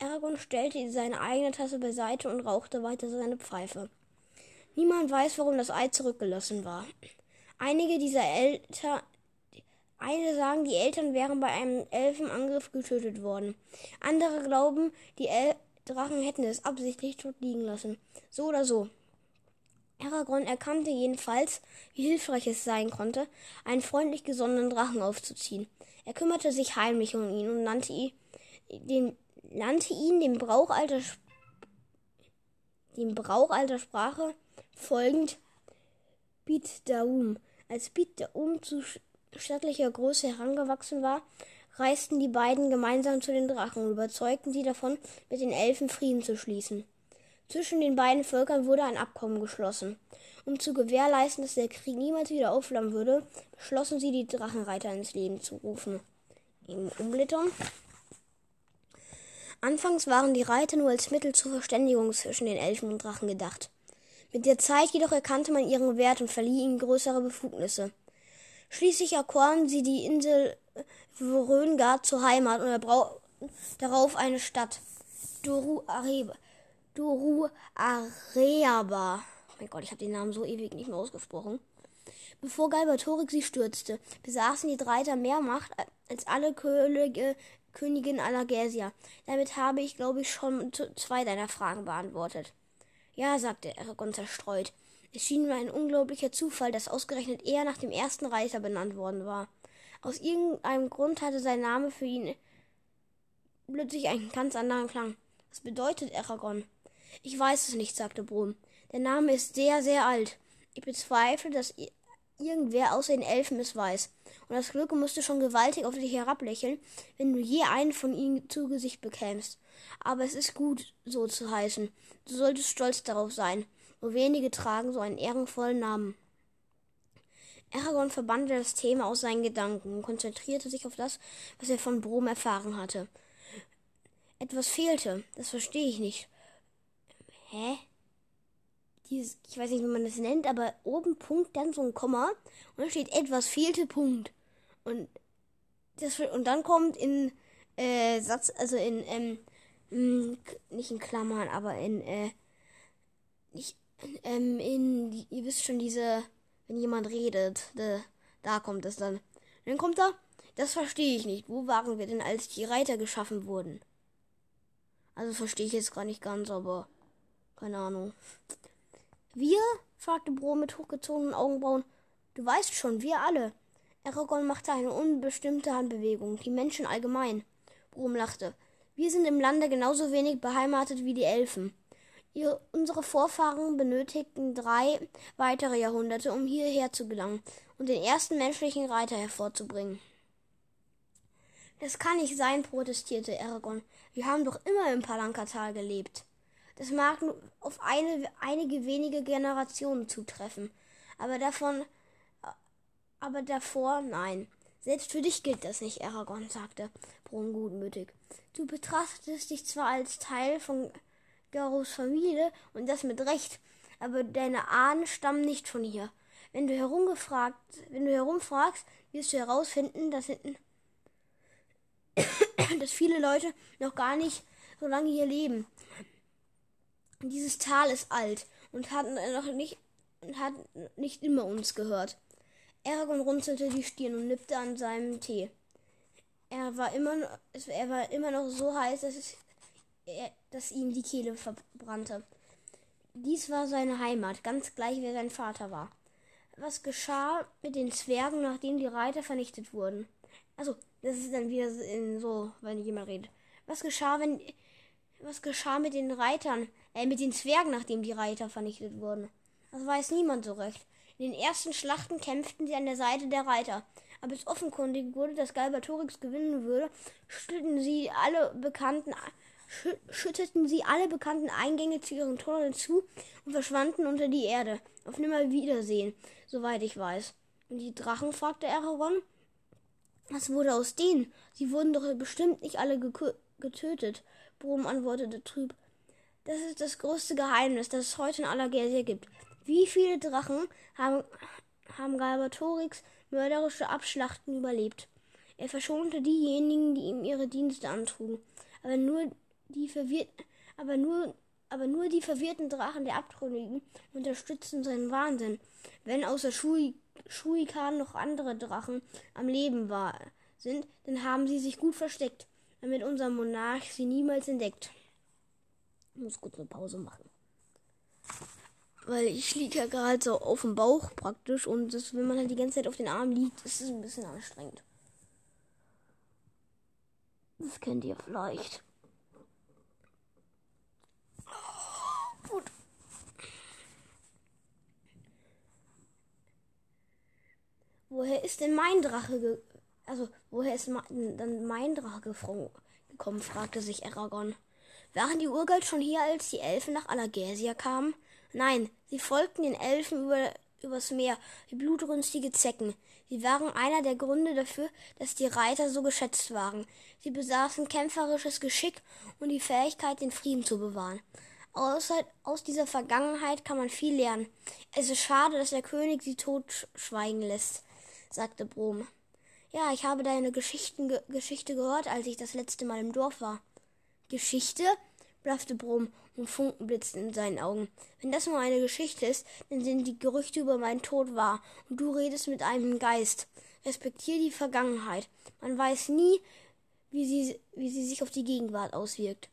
S1: Aragorn stellte seine eigene Tasse beiseite und rauchte weiter seine Pfeife. Niemand weiß, warum das Ei zurückgelassen war. Einige dieser Eltern, eine sagen, die Eltern wären bei einem Elfenangriff getötet worden. Andere glauben, die El Drachen hätten es absichtlich tot liegen lassen. So oder so. Aragorn erkannte jedenfalls, wie hilfreich es sein konnte, einen freundlich gesonnenen Drachen aufzuziehen. Er kümmerte sich heimlich um ihn und nannte ihn den, nannte ihn dem Brauchalter, dem Brauchalter Sprache folgend Bit Daum. Als Bit Daum zu stattlicher Größe herangewachsen war, reisten die beiden gemeinsam zu den Drachen und überzeugten sie davon, mit den Elfen Frieden zu schließen. Zwischen den beiden Völkern wurde ein Abkommen geschlossen. Um zu gewährleisten, dass der Krieg niemals wieder aufflammen würde, beschlossen sie, die Drachenreiter ins Leben zu rufen. Im Umblättern. Anfangs waren die Reiter nur als Mittel zur Verständigung zwischen den Elfen und Drachen gedacht. Mit der Zeit jedoch erkannte man ihren Wert und verlieh ihnen größere Befugnisse. Schließlich erkoren sie die Insel Voröngard zur Heimat und erbrauten darauf eine Stadt, Doru Areba, Doru Areaba. Oh mein Gott, ich habe den Namen so ewig nicht mehr ausgesprochen. Bevor Galbatorix sie stürzte, besaßen die Dreiter mehr Macht als alle Könige, Königin Allergesia. Damit habe ich, glaube ich, schon zwei deiner Fragen beantwortet. Ja, sagte Eragon zerstreut. Es schien mir ein unglaublicher Zufall, dass ausgerechnet er nach dem ersten Reiter benannt worden war. Aus irgendeinem Grund hatte sein Name für ihn plötzlich einen ganz anderen Klang. Was bedeutet Eragon? Ich weiß es nicht, sagte Brum. Der Name ist sehr, sehr alt. Ich bezweifle, dass irgendwer außer den Elfen es weiß. Und das Glück müsste schon gewaltig auf dich herablächeln, wenn du je einen von ihnen zu Gesicht bekämst. Aber es ist gut, so zu heißen. Du solltest stolz darauf sein. Nur wenige tragen so einen ehrenvollen Namen. Aragorn verbannte das Thema aus seinen Gedanken und konzentrierte sich auf das, was er von Brom erfahren hatte. Etwas fehlte, das verstehe ich nicht. Hä? Dieses, ich weiß nicht, wie man das nennt, aber oben Punkt, dann so ein Komma und da steht etwas fehlte Punkt. Und das und dann kommt in äh, Satz, also in ähm, hm, nicht in Klammern, aber in äh, nicht ähm, in ihr wisst schon diese wenn jemand redet, de, da kommt es dann. Dann kommt da, das verstehe ich nicht. Wo waren wir denn, als die Reiter geschaffen wurden? Also verstehe ich jetzt gar nicht ganz, aber keine Ahnung. Wir? fragte Bro mit hochgezogenen Augenbrauen. Du weißt schon, wir alle. Aragorn machte eine unbestimmte Handbewegung. Die Menschen allgemein. Brom lachte. Wir sind im Lande genauso wenig beheimatet wie die Elfen. Ihre, unsere Vorfahren benötigten drei weitere Jahrhunderte, um hierher zu gelangen und den ersten menschlichen Reiter hervorzubringen. Das kann nicht sein, protestierte Aragorn. Wir haben doch immer im Palankatal gelebt. Das mag nur auf eine, einige wenige Generationen zutreffen, aber davon, aber davor nein. Selbst für dich gilt das nicht, Aragorn, sagte Brom gutmütig. Du betrachtest dich zwar als Teil von Garus Familie und das mit Recht, aber deine Ahnen stammen nicht von hier. Wenn du herumgefragt, wenn du herumfragst, wirst du herausfinden, dass, dass viele Leute noch gar nicht so lange hier leben. Dieses Tal ist alt und hat noch nicht hat nicht immer uns gehört. Aragorn runzelte die Stirn und nippte an seinem Tee. Er war immer, er war immer noch so heiß, dass es dass ihm die Kehle verbrannte. Dies war seine Heimat, ganz gleich wer sein Vater war. Was geschah mit den Zwergen, nachdem die Reiter vernichtet wurden? Also, das ist dann wieder so, wenn jemand redet. Was geschah, wenn was geschah mit den Reitern, äh, mit den Zwergen, nachdem die Reiter vernichtet wurden? Das weiß niemand so recht. In den ersten Schlachten kämpften sie an der Seite der Reiter. Aber es offenkundig wurde, dass Galbatorix gewinnen würde, schüttelten sie alle bekannten schütteten sie alle bekannten Eingänge zu ihren Tunneln zu und verschwanden unter die Erde. Auf Nimmerwiedersehen, soweit ich weiß. Und die Drachen? fragte Aragorn. Was wurde aus denen? Sie wurden doch bestimmt nicht alle getötet. Brom antwortete trüb. Das ist das größte Geheimnis, das es heute in Allergersia gibt. Wie viele Drachen haben, haben Galbatorix mörderische Abschlachten überlebt? Er verschonte diejenigen, die ihm ihre Dienste antrugen. Aber nur die verwirrt, aber nur, aber nur die verwirrten Drachen der Abtrünnigen unterstützen seinen Wahnsinn. Wenn außer Shui, Shuikan noch andere Drachen am Leben war, sind, dann haben sie sich gut versteckt, damit unser Monarch sie niemals entdeckt. Muss kurz eine Pause machen. Weil ich liege ja gerade so auf dem Bauch praktisch und das, wenn man halt die ganze Zeit auf den Arm liegt, ist es ein bisschen anstrengend. Das kennt ihr vielleicht. Gut. Woher ist denn mein Drache also woher ist dann mein Drache gekommen? fragte sich Aragorn. Waren die Urgalt schon hier, als die Elfen nach Allergersia kamen? Nein, sie folgten den Elfen über, übers Meer wie blutrünstige Zecken. Sie waren einer der Gründe dafür, dass die Reiter so geschätzt waren. Sie besaßen kämpferisches Geschick und die Fähigkeit, den Frieden zu bewahren. Außer, aus dieser Vergangenheit kann man viel lernen. Es ist schade, dass der König sie totschweigen lässt, sagte Brom. Ja, ich habe deine Geschichten, Geschichte gehört, als ich das letzte Mal im Dorf war. Geschichte? Blaffte Brumm und Funken blitzten in seinen Augen. Wenn das nur eine Geschichte ist, dann sind die Gerüchte über meinen Tod wahr und du redest mit einem Geist. Respektier die Vergangenheit. Man weiß nie, wie sie, wie sie sich auf die Gegenwart auswirkt.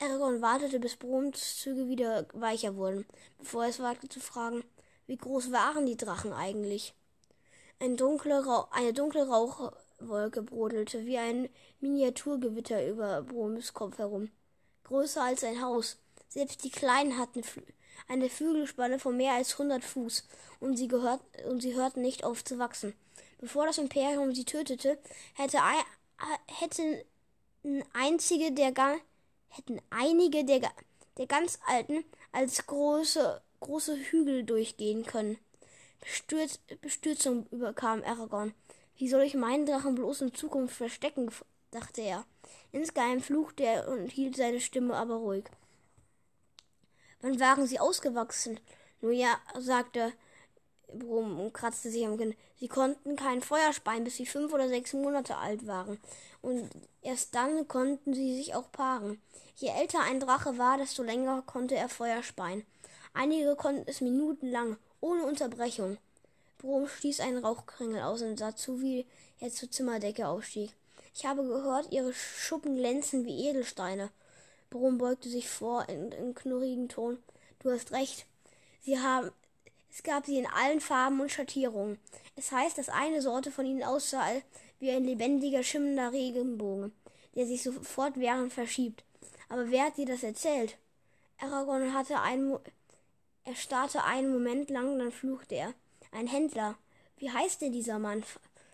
S1: Aragorn wartete, bis Broms Züge wieder weicher wurden, bevor er es wagte zu fragen, wie groß waren die Drachen eigentlich? Ein dunkle Rauch, eine dunkle Rauchwolke brodelte wie ein Miniaturgewitter über Broms Kopf herum. Größer als ein Haus. Selbst die Kleinen hatten eine Flügelspanne von mehr als hundert Fuß, und sie, gehört, und sie hörten nicht auf zu wachsen. Bevor das Imperium sie tötete, hätte, hätten einzige der hätten einige der, der ganz Alten als große, große Hügel durchgehen können. Bestürz, Bestürzung überkam Aragorn. Wie soll ich meinen Drachen bloß in Zukunft verstecken? Dachte er. Insgeheim fluchte er und hielt seine Stimme aber ruhig. Wann waren sie ausgewachsen? Nur ja, sagte Brumm und kratzte sich am Kinn. Sie konnten kein Feuer speien, bis sie fünf oder sechs Monate alt waren. Und erst dann konnten sie sich auch paaren. Je älter ein Drache war, desto länger konnte er Feuer speien. Einige konnten es minutenlang, ohne Unterbrechung. Brumm stieß einen Rauchkringel aus und sah zu, wie er zur Zimmerdecke aufstieg. Ich habe gehört, ihre Schuppen glänzen wie Edelsteine. Brumm beugte sich vor in, in knurrigen Ton. Du hast recht. Sie haben, es gab sie in allen Farben und Schattierungen. Es heißt, dass eine Sorte von ihnen aussah wie ein lebendiger, schimmender Regenbogen, der sich so fortwährend verschiebt. Aber wer hat dir das erzählt? Aragorn hatte einen, er starrte einen Moment lang, dann fluchte er. Ein Händler. Wie heißt denn dieser Mann?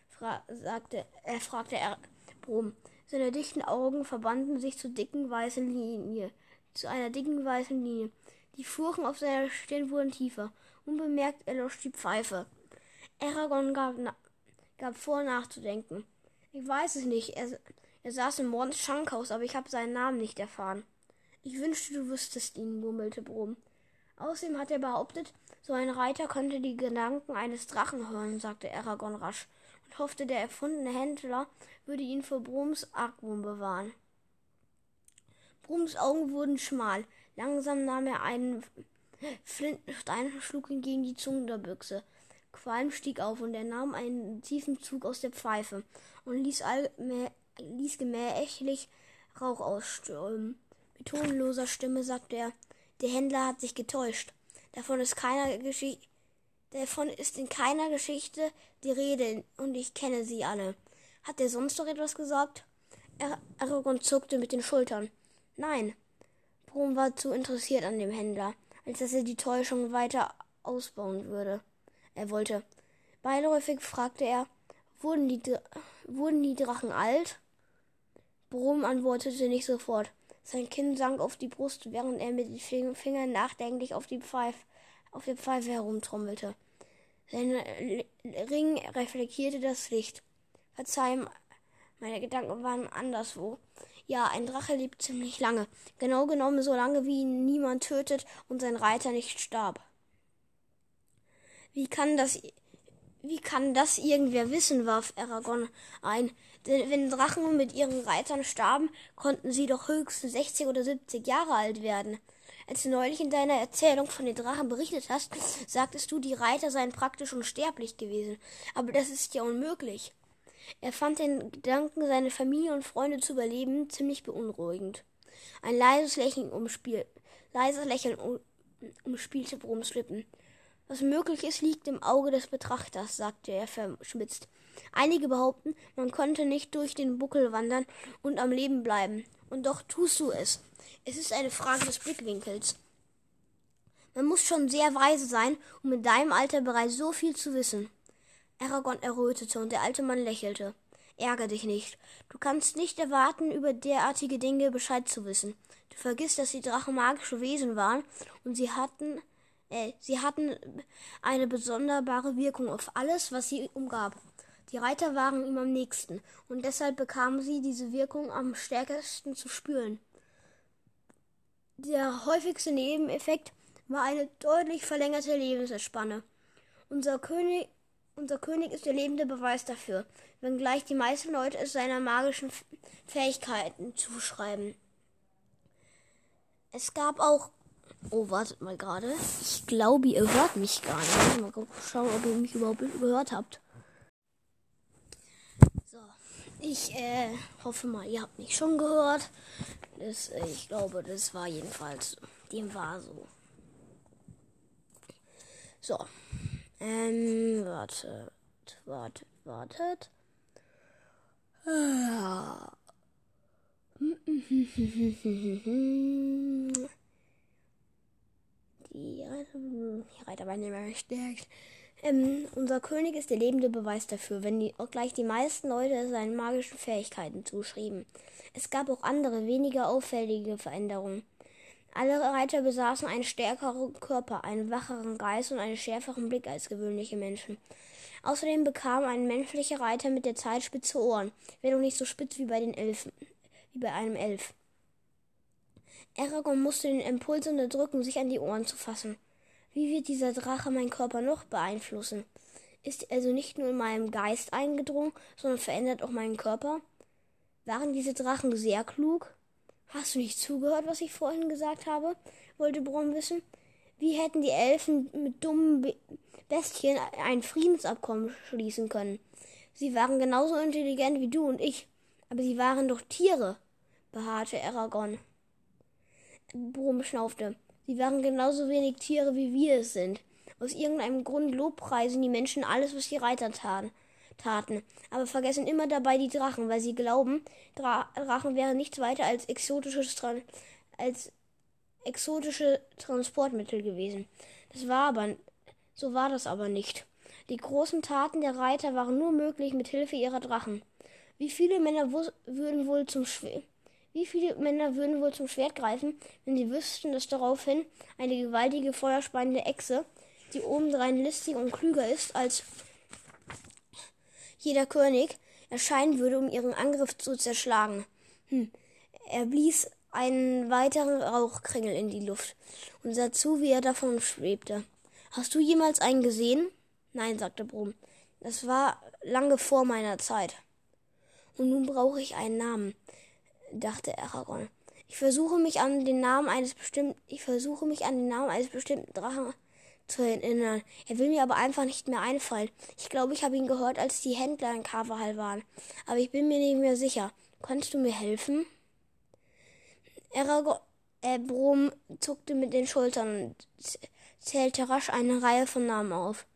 S1: Fra sagte, er fragte er Brum. Seine dichten Augen verbanden sich zu dicken weißen Linie, zu einer dicken weißen Linie. Die Furchen auf seiner Stirn wurden tiefer. Unbemerkt erlosch die Pfeife. Aragorn gab, gab vor, nachzudenken. Ich weiß es nicht. Er, er saß im Mords Schankhaus, aber ich habe seinen Namen nicht erfahren. Ich wünschte, du wüsstest ihn, murmelte Brom. Außerdem hat er behauptet, so ein Reiter könnte die Gedanken eines Drachen hören, sagte Aragorn rasch hoffte, der erfundene Händler würde ihn vor Broms Argwohn bewahren. Broms Augen wurden schmal. Langsam nahm er einen Flintenstein und schlug ihn gegen die Zunge der Büchse. Qualm stieg auf und er nahm einen tiefen Zug aus der Pfeife und ließ, ließ gemächlich Rauch ausströmen. Mit tonloser Stimme sagte er, der Händler hat sich getäuscht. Davon ist davon ist in keiner Geschichte die Rede und ich kenne sie alle. Hat er sonst noch etwas gesagt? Aragorn zuckte mit den Schultern. Nein. Brom war zu interessiert an dem Händler als dass er die Täuschung weiter ausbauen würde. Er wollte. Beiläufig fragte er, wurden die, wurden die Drachen alt? Brum antwortete nicht sofort. Sein Kinn sank auf die Brust, während er mit den Fingern nachdenklich auf, die Pfeif, auf der Pfeife herumtrommelte. Sein Ring reflektierte das Licht. Verzeih, meine Gedanken waren anderswo. Ja, ein Drache lebt ziemlich lange. Genau genommen so lange, wie ihn niemand tötet und sein Reiter nicht starb. Wie kann das, wie kann das irgendwer wissen, warf Aragorn ein. Denn wenn Drachen mit ihren Reitern starben, konnten sie doch höchstens 60 oder 70 Jahre alt werden. Als du neulich in deiner Erzählung von den Drachen berichtet hast, sagtest du, die Reiter seien praktisch unsterblich gewesen. Aber das ist ja unmöglich. Er fand den Gedanken, seine Familie und Freunde zu überleben, ziemlich beunruhigend. Ein leises Lächeln, umspiel, leises Lächeln um, umspielte Broms Lippen. Was möglich ist, liegt im Auge des Betrachters, sagte er verschmitzt. Einige behaupten, man konnte nicht durch den Buckel wandern und am Leben bleiben. Und doch tust du es. Es ist eine Frage des Blickwinkels. Man muss schon sehr weise sein, um in deinem Alter bereits so viel zu wissen. Aragorn errötete und der alte Mann lächelte. Ärger dich nicht. Du kannst nicht erwarten, über derartige Dinge Bescheid zu wissen. Du vergisst, dass die Drachen magische Wesen waren und sie hatten, äh, sie hatten eine besonderbare Wirkung auf alles, was sie umgab. Die Reiter waren ihm am nächsten und deshalb bekamen sie diese Wirkung am stärksten zu spüren. Der häufigste Nebeneffekt war eine deutlich verlängerte Lebensspanne. Unser König unser König ist der lebende Beweis dafür, wenngleich die meisten Leute es seiner magischen Fähigkeiten zuschreiben. Es gab auch. Oh, wartet mal gerade. Ich glaube, ihr hört mich gar nicht. Mal schauen, ob ihr mich überhaupt gehört habt. Ich äh, hoffe mal, ihr habt mich schon gehört. Das, äh, ich glaube, das war jedenfalls. Dem war so. So. Ähm, wartet, wartet, wartet. Ah. Die Reiter, die Reiter waren immer gestärkt. Ähm, unser König ist der lebende Beweis dafür, wenn die, auch gleich die meisten Leute seinen magischen Fähigkeiten zuschrieben. Es gab auch andere, weniger auffällige Veränderungen. Alle Reiter besaßen einen stärkeren Körper, einen wacheren Geist und einen schärferen Blick als gewöhnliche Menschen. Außerdem bekam ein menschlicher Reiter mit der Zeit spitze Ohren, wenn auch nicht so spitz wie bei den Elfen, wie bei einem Elf. Aragorn musste den Impuls unterdrücken, sich an die Ohren zu fassen. Wie wird dieser Drache meinen Körper noch beeinflussen? Ist er also nicht nur in meinem Geist eingedrungen, sondern verändert auch meinen Körper? Waren diese Drachen sehr klug? Hast du nicht zugehört, was ich vorhin gesagt habe? wollte Brom wissen. Wie hätten die Elfen mit dummen Be Bestien ein Friedensabkommen schließen können? Sie waren genauso intelligent wie du und ich, aber sie waren doch Tiere, beharrte Aragorn. Brom schnaufte. Sie waren genauso wenig Tiere, wie wir es sind. Aus irgendeinem Grund lobpreisen die Menschen alles, was die Reiter taten, taten, aber vergessen immer dabei die Drachen, weil sie glauben, Dra Drachen wären nichts weiter als exotisches als exotische Transportmittel gewesen. Das war aber so war das aber nicht. Die großen Taten der Reiter waren nur möglich mit Hilfe ihrer Drachen. Wie viele Männer würden wohl zum Schwert wie viele Männer würden wohl zum Schwert greifen, wenn sie wüssten, dass daraufhin eine gewaltige feuerspeiende Echse, die obendrein listiger und klüger ist als jeder König, erscheinen würde, um ihren Angriff zu zerschlagen. Hm. Er blies einen weiteren Rauchkringel in die Luft und sah zu, wie er davon schwebte. Hast du jemals einen gesehen? Nein, sagte Brum. Das war lange vor meiner Zeit. Und nun brauche ich einen Namen dachte Aragorn. Ich versuche mich an den Namen eines bestimmten, ich versuche mich an den Namen eines bestimmten Drachen zu erinnern. Er will mir aber einfach nicht mehr einfallen. Ich glaube, ich habe ihn gehört, als die Händler in Kavahal waren. Aber ich bin mir nicht mehr sicher. Kannst du mir helfen? Aragorn, äh, zuckte mit den Schultern und zählte rasch eine Reihe von Namen auf.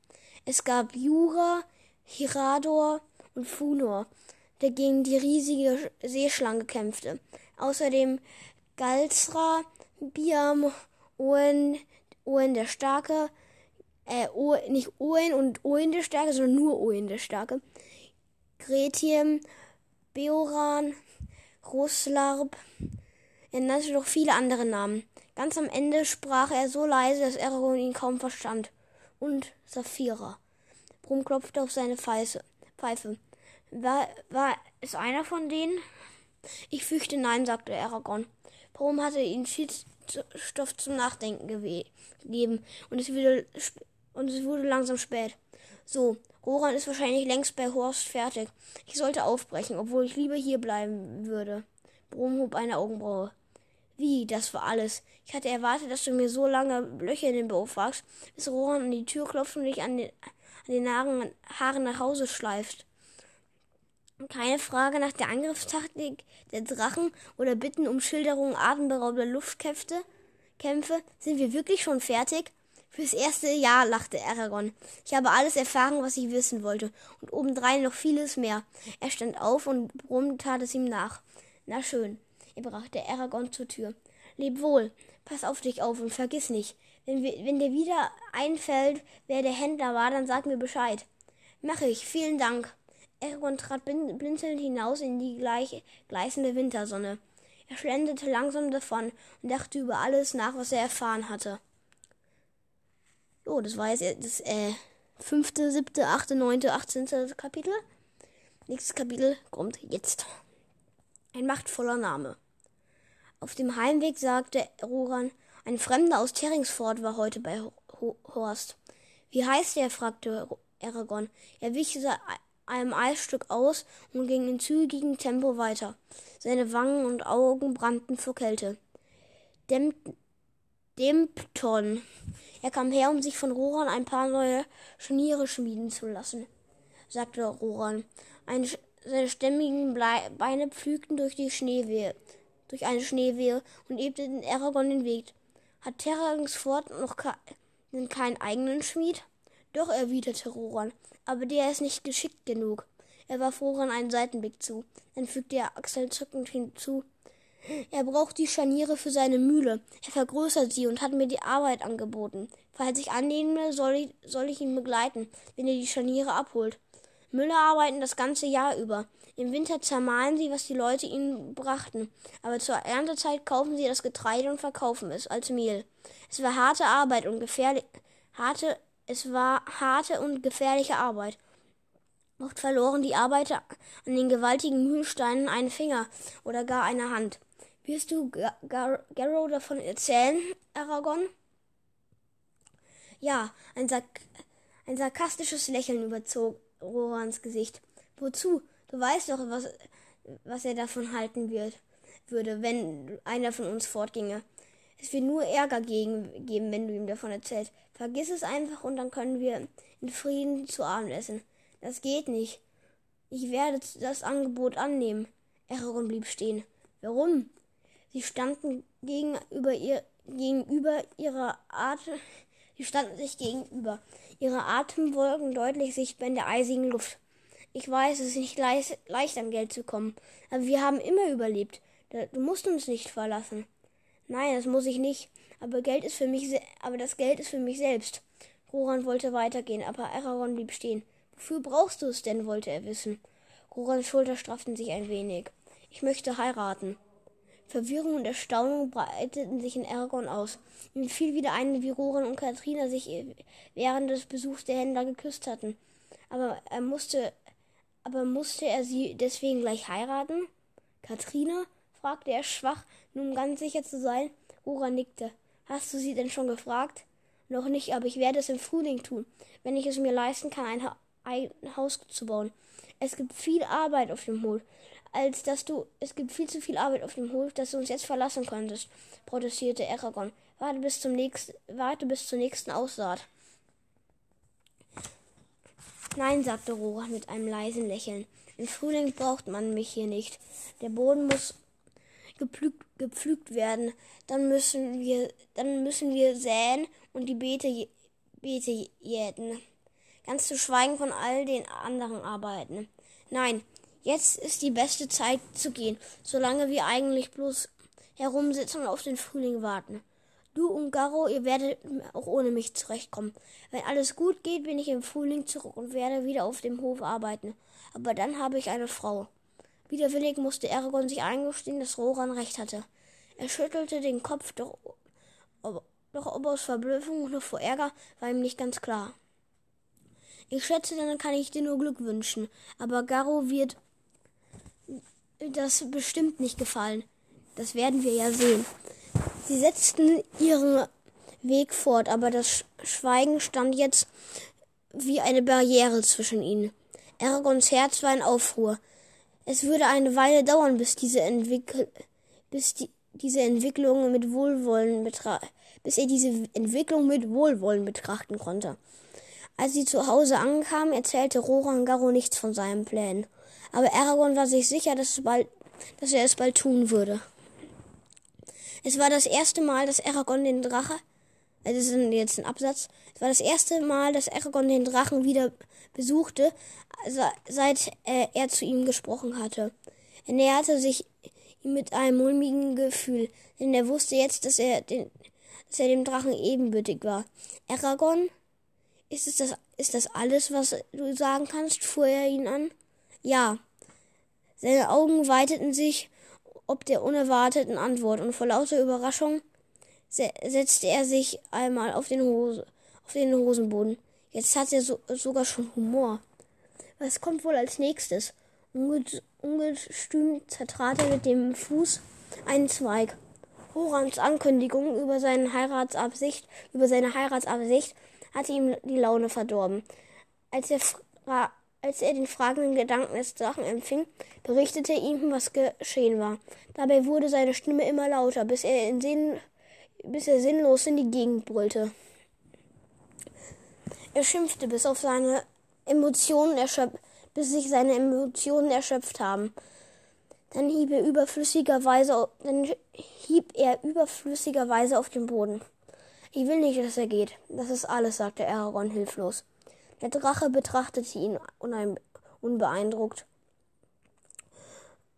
S1: Es gab Jura, Hirador und Funor der gegen die riesige Seeschlange kämpfte. Außerdem Galsra, Biam, Owen, Owen der Starke, äh, o, nicht Owen und Owen der Starke, sondern nur Owen der Starke. Gretiem, Beoran, Roslarb. Er nannte noch viele andere Namen. Ganz am Ende sprach er so leise, dass Aragorn ihn kaum verstand. Und Saphira. Brum klopfte auf seine Pfeife. War, war es einer von denen? Ich fürchte nein, sagte Aragorn. Warum hatte ihn Stoff zum Nachdenken gegeben und es, wurde, und es wurde langsam spät. So, Roran ist wahrscheinlich längst bei Horst fertig. Ich sollte aufbrechen, obwohl ich lieber hier bleiben würde. Brom hob eine Augenbraue. Wie, das war alles. Ich hatte erwartet, dass du mir so lange Löcher in den Bauch fragst, bis Roran an die Tür klopft und dich an den, an den Haaren nach Hause schleift keine Frage nach der Angriffstaktik der Drachen oder Bitten um Schilderungen atemberaubender Luftkämpfe? Kämpfe? Sind wir wirklich schon fertig? Fürs erste Jahr lachte Aragorn. Ich habe alles erfahren, was ich wissen wollte, und obendrein noch vieles mehr. Er stand auf und Brumm tat es ihm nach. Na schön. Er brachte Aragorn zur Tür. Leb wohl, pass auf dich auf und vergiss nicht. Wenn, wir, wenn dir wieder einfällt, wer der Händler war, dann sag mir Bescheid. Mache ich, vielen Dank. Aragorn trat blinzelnd hinaus in die gleich, gleißende Wintersonne. Er schlenderte langsam davon und dachte über alles nach, was er erfahren hatte. So, das war jetzt das äh, fünfte, siebte, achte, neunte, achtzehnte Kapitel. Nächstes Kapitel kommt jetzt. Ein machtvoller Name. Auf dem Heimweg sagte Roran, ein Fremder aus Terringsford war heute bei Horst. Wie heißt er? fragte Aragorn. Er wich einem Eisstück aus und ging in zügigem Tempo weiter. Seine Wangen und Augen brannten vor Kälte. Dem Dempton. Er kam her, um sich von Roran ein paar neue Scharniere schmieden zu lassen, sagte Roran. Ein, seine stämmigen Beine pflügten durch die Schneewehe, durch eine Schneewehe und ebneten Aragorn den Weg. Hat Terrangsfort noch keinen, keinen eigenen Schmied? Doch, erwiderte Roran, aber der ist nicht geschickt genug. Er warf Roran einen Seitenblick zu. Dann fügte er achselzuckend hinzu. Er braucht die Scharniere für seine Mühle. Er vergrößert sie und hat mir die Arbeit angeboten. Falls ich annehme, soll ich, soll ich ihn begleiten, wenn er die Scharniere abholt. Müller arbeiten das ganze Jahr über. Im Winter zermahlen sie, was die Leute ihnen brachten. Aber zur Erntezeit kaufen sie das Getreide und verkaufen es als Mehl. Es war harte Arbeit und gefährlich, harte, es war harte und gefährliche Arbeit. Oft verloren die Arbeiter an den gewaltigen Mühlsteinen einen Finger oder gar eine Hand. Wirst du Garrow davon erzählen, Aragorn? Ja, ein, sark ein sarkastisches Lächeln überzog Rorans Gesicht. Wozu? Du weißt doch, was, was er davon halten wird, würde, wenn einer von uns fortginge. Es wird nur Ärger gegen, geben, wenn du ihm davon erzählst. Vergiss es einfach und dann können wir in Frieden zu Abend essen. Das geht nicht. Ich werde das Angebot annehmen. Aragorn blieb stehen. Warum? Sie standen gegenüber, ihr, gegenüber ihrer Atem, sie standen sich gegenüber. Ihre Atemwolken deutlich sichtbar in der eisigen Luft. Ich weiß, es ist nicht leicht, leicht an Geld zu kommen, aber wir haben immer überlebt. Du musst uns nicht verlassen. Nein, das muss ich nicht. Aber Geld ist für mich, aber das Geld ist für mich selbst. Roran wollte weitergehen, aber Aragorn blieb stehen. Wofür brauchst du es denn? wollte er wissen. Rorans Schulter strafften sich ein wenig. Ich möchte heiraten. Verwirrung und Erstaunen breiteten sich in Aragorn aus. Ihm fiel wieder ein, wie Roran und Katrina sich während des Besuchs der Händler geküsst hatten. Aber er musste, aber musste er sie deswegen gleich heiraten? Katrina? Fragte er schwach, nur um ganz sicher zu sein. Roran nickte. Hast du sie denn schon gefragt? Noch nicht, aber ich werde es im Frühling tun, wenn ich es mir leisten kann, ein, ha ein Haus zu bauen. Es gibt viel Arbeit auf dem Hof als dass du. Es gibt viel zu viel Arbeit auf dem Hof, dass du uns jetzt verlassen könntest, protestierte Aragorn. Warte bis zum nächsten, warte bis zur nächsten Aussaat. Nein, sagte Rohan mit einem leisen Lächeln. Im Frühling braucht man mich hier nicht. Der Boden muss gepflügt, gepflügt werden. Dann müssen wir, dann müssen wir säen und die Beete, Beete jäten. Ganz zu schweigen von all den anderen Arbeiten. Nein, Jetzt ist die beste Zeit zu gehen, solange wir eigentlich bloß herumsitzen und auf den Frühling warten. Du und Garo, ihr werdet auch ohne mich zurechtkommen. Wenn alles gut geht, bin ich im Frühling zurück und werde wieder auf dem Hof arbeiten. Aber dann habe ich eine Frau. Widerwillig musste Aragorn sich eingestehen, dass Roran recht hatte. Er schüttelte den Kopf, doch, doch aus Verblüffung oder vor Ärger war ihm nicht ganz klar. Ich schätze, dann kann ich dir nur Glück wünschen. Aber Garo wird das bestimmt nicht gefallen. Das werden wir ja sehen. Sie setzten ihren Weg fort, aber das Schweigen stand jetzt wie eine Barriere zwischen ihnen. Aragons Herz war in Aufruhr. Es würde eine Weile dauern, bis diese, Entwickl bis die, diese Entwicklung mit Wohlwollen bis er diese Entwicklung mit Wohlwollen betrachten konnte. Als sie zu Hause ankamen, erzählte Roran Garo nichts von seinen Plänen aber Aragorn war sich sicher, dass, bald, dass er es bald tun würde. Es war das erste Mal, dass Aragorn den Drache, äh, das ist jetzt ein Absatz, es war das erste Mal, dass Aragorn den Drachen wieder besuchte, seit er zu ihm gesprochen hatte. Er näherte sich ihm mit einem mulmigen Gefühl, denn er wusste jetzt, dass er, den, dass er dem Drachen ebenbürtig war. Aragorn, ist, es das, ist das alles, was du sagen kannst? fuhr er ihn an. Ja. Seine Augen weiteten sich ob der unerwarteten Antwort, und vor lauter Überraschung se setzte er sich einmal auf den, Hose, auf den Hosenboden. Jetzt hat er so, sogar schon Humor. Was kommt wohl als nächstes? ungestüm zertrat er mit dem Fuß einen Zweig. Horans Ankündigung über seine Heiratsabsicht, über seine Heiratsabsicht hatte ihm die Laune verdorben. Als er als er den fragenden Gedanken des Drachen empfing, berichtete er ihm, was geschehen war. Dabei wurde seine Stimme immer lauter, bis er in, Sehn bis er sinnlos in die Gegend brüllte. Er schimpfte, bis auf seine Emotionen erschöpft, bis sich seine Emotionen erschöpft haben. Dann hieb er überflüssigerweise, dann hieb er überflüssigerweise auf den Boden. Ich will nicht, dass er geht. Das ist alles, sagte Aragorn hilflos. Der Drache betrachtete ihn unbeeindruckt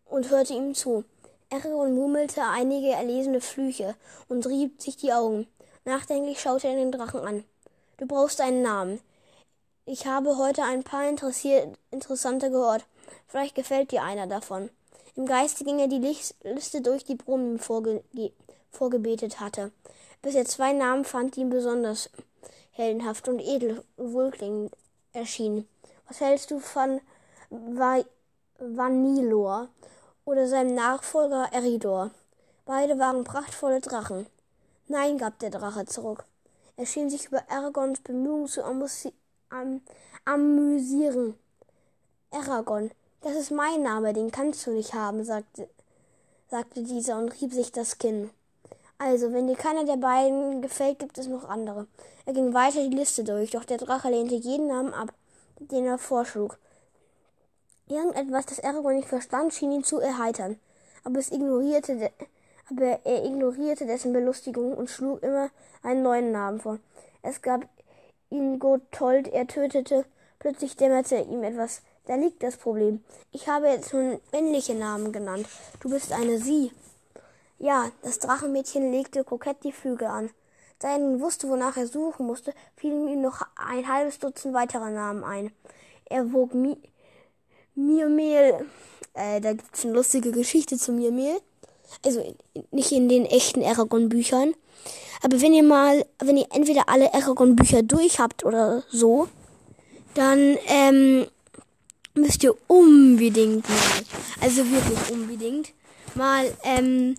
S1: und hörte ihm zu. Aragorn murmelte einige erlesene Flüche und rieb sich die Augen. Nachdenklich schaute er den Drachen an. Du brauchst einen Namen. Ich habe heute ein paar interessante gehört. Vielleicht gefällt dir einer davon. Im Geiste ging er die Liste durch, die Brummen vorge vorgebetet hatte, bis er zwei Namen fand, die ihm besonders heldenhaft und edel wohlklingend erschienen. Was hältst du von Va Vanilor oder seinem Nachfolger Eridor? Beide waren prachtvolle Drachen. Nein, gab der Drache zurück. Er schien sich über Aragons Bemühungen zu am amüsieren. Aragon, das ist mein Name, den kannst du nicht haben, sagte, sagte dieser und rieb sich das Kinn. Also, wenn dir keiner der beiden gefällt, gibt es noch andere. Er ging weiter die Liste durch, doch der Drache lehnte jeden Namen ab, den er vorschlug. Irgendetwas, das Aragorn nicht verstand, schien ihn zu erheitern. Aber, es ignorierte aber er ignorierte dessen Belustigung und schlug immer einen neuen Namen vor. Es gab ihn Gotthold, er tötete. Plötzlich dämmerte ihm etwas. Da liegt das Problem. Ich habe jetzt nun männliche Namen genannt. Du bist eine Sie. Ja, das Drachenmädchen legte kokett die Flügel an. Da er nun wusste, wonach er suchen musste, fielen ihm noch ein halbes Dutzend weiterer Namen ein. Er wog Mi Mirmehl. Äh, da gibt's eine lustige Geschichte zu Mirmehl. Also nicht in den echten Aragon-Büchern. Aber wenn ihr mal, wenn ihr entweder alle Aragon-Bücher durch habt oder so, dann ähm, müsst ihr unbedingt mal, also wirklich unbedingt, mal ähm,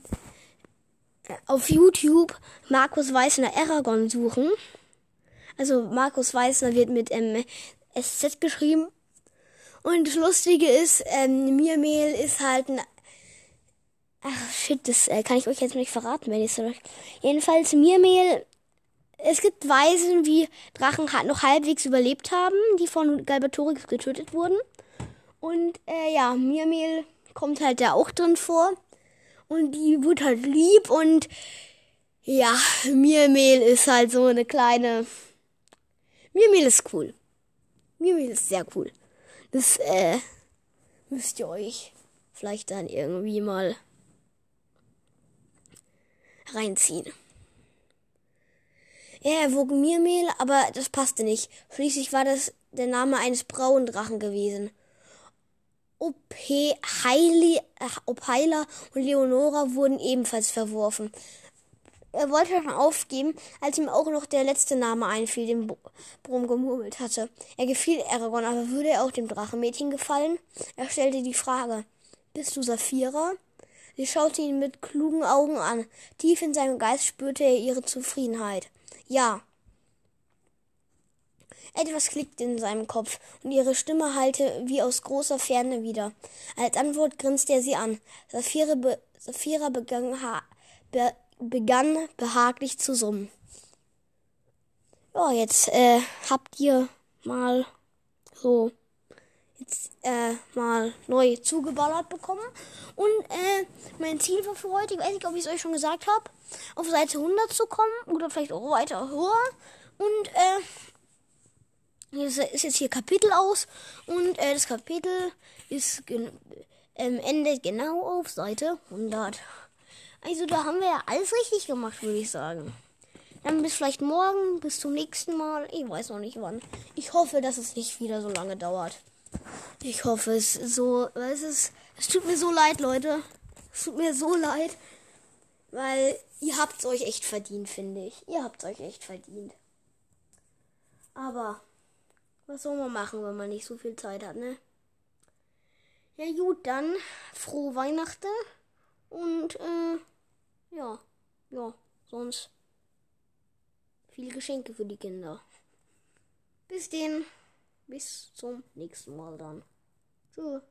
S1: auf YouTube Markus Weißner Aragon suchen. Also Markus Weißner wird mit ähm, SZ geschrieben. Und das Lustige ist, ähm, Mirmehl ist halt ein Ach shit, das äh, kann ich euch jetzt nicht verraten, wenn ich es Jedenfalls Mirmehl. Es gibt Weisen, wie Drachen noch halbwegs überlebt haben, die von Galbatorix getötet wurden. Und äh, ja, Mirmehl kommt halt da auch drin vor. Und die wird halt lieb und ja, Mirmehl ist halt so eine kleine. Mirmehl ist cool. Mirmehl ist sehr cool. Das äh, müsst ihr euch vielleicht dann irgendwie mal reinziehen. Er erwog Mirmehl, aber das passte nicht. Schließlich war das der Name eines Braundrachen gewesen. Opheili, Opheila und Leonora wurden ebenfalls verworfen. Er wollte schon aufgeben, als ihm auch noch der letzte Name einfiel, den Brum gemurmelt hatte. Er gefiel Aragorn, aber würde er auch dem Drachenmädchen gefallen? Er stellte die Frage: Bist du Saphira? Sie schaute ihn mit klugen Augen an. Tief in seinem Geist spürte er ihre Zufriedenheit. Ja. Etwas klickte in seinem Kopf, und ihre Stimme hallte wie aus großer Ferne wieder. Als Antwort grinste er sie an. Saphira, be Saphira begann, be begann behaglich zu summen. Ja, jetzt äh, habt ihr mal so jetzt äh, mal neu zugeballert bekommen. Und äh, mein Ziel war für heute, ich weiß nicht, ob ich es euch schon gesagt habe, auf Seite 100 zu kommen oder vielleicht auch weiter höher. Und äh, das ist jetzt hier Kapitel aus und äh, das Kapitel ist gen ähm, endet genau auf Seite 100. Also da haben wir ja alles richtig gemacht, würde ich sagen. Dann bis vielleicht morgen, bis zum nächsten Mal. Ich weiß noch nicht wann. Ich hoffe, dass es nicht wieder so lange dauert. Ich hoffe es so. Es, ist, es tut mir so leid, Leute. Es tut mir so leid. Weil ihr habt es euch echt verdient, finde ich. Ihr habt es euch echt verdient. Aber was soll man machen, wenn man nicht so viel Zeit hat, ne? Ja gut, dann frohe Weihnachten und äh, ja, ja, sonst viele Geschenke für die Kinder. Bis denn. Bis zum nächsten Mal dann. Tschüss.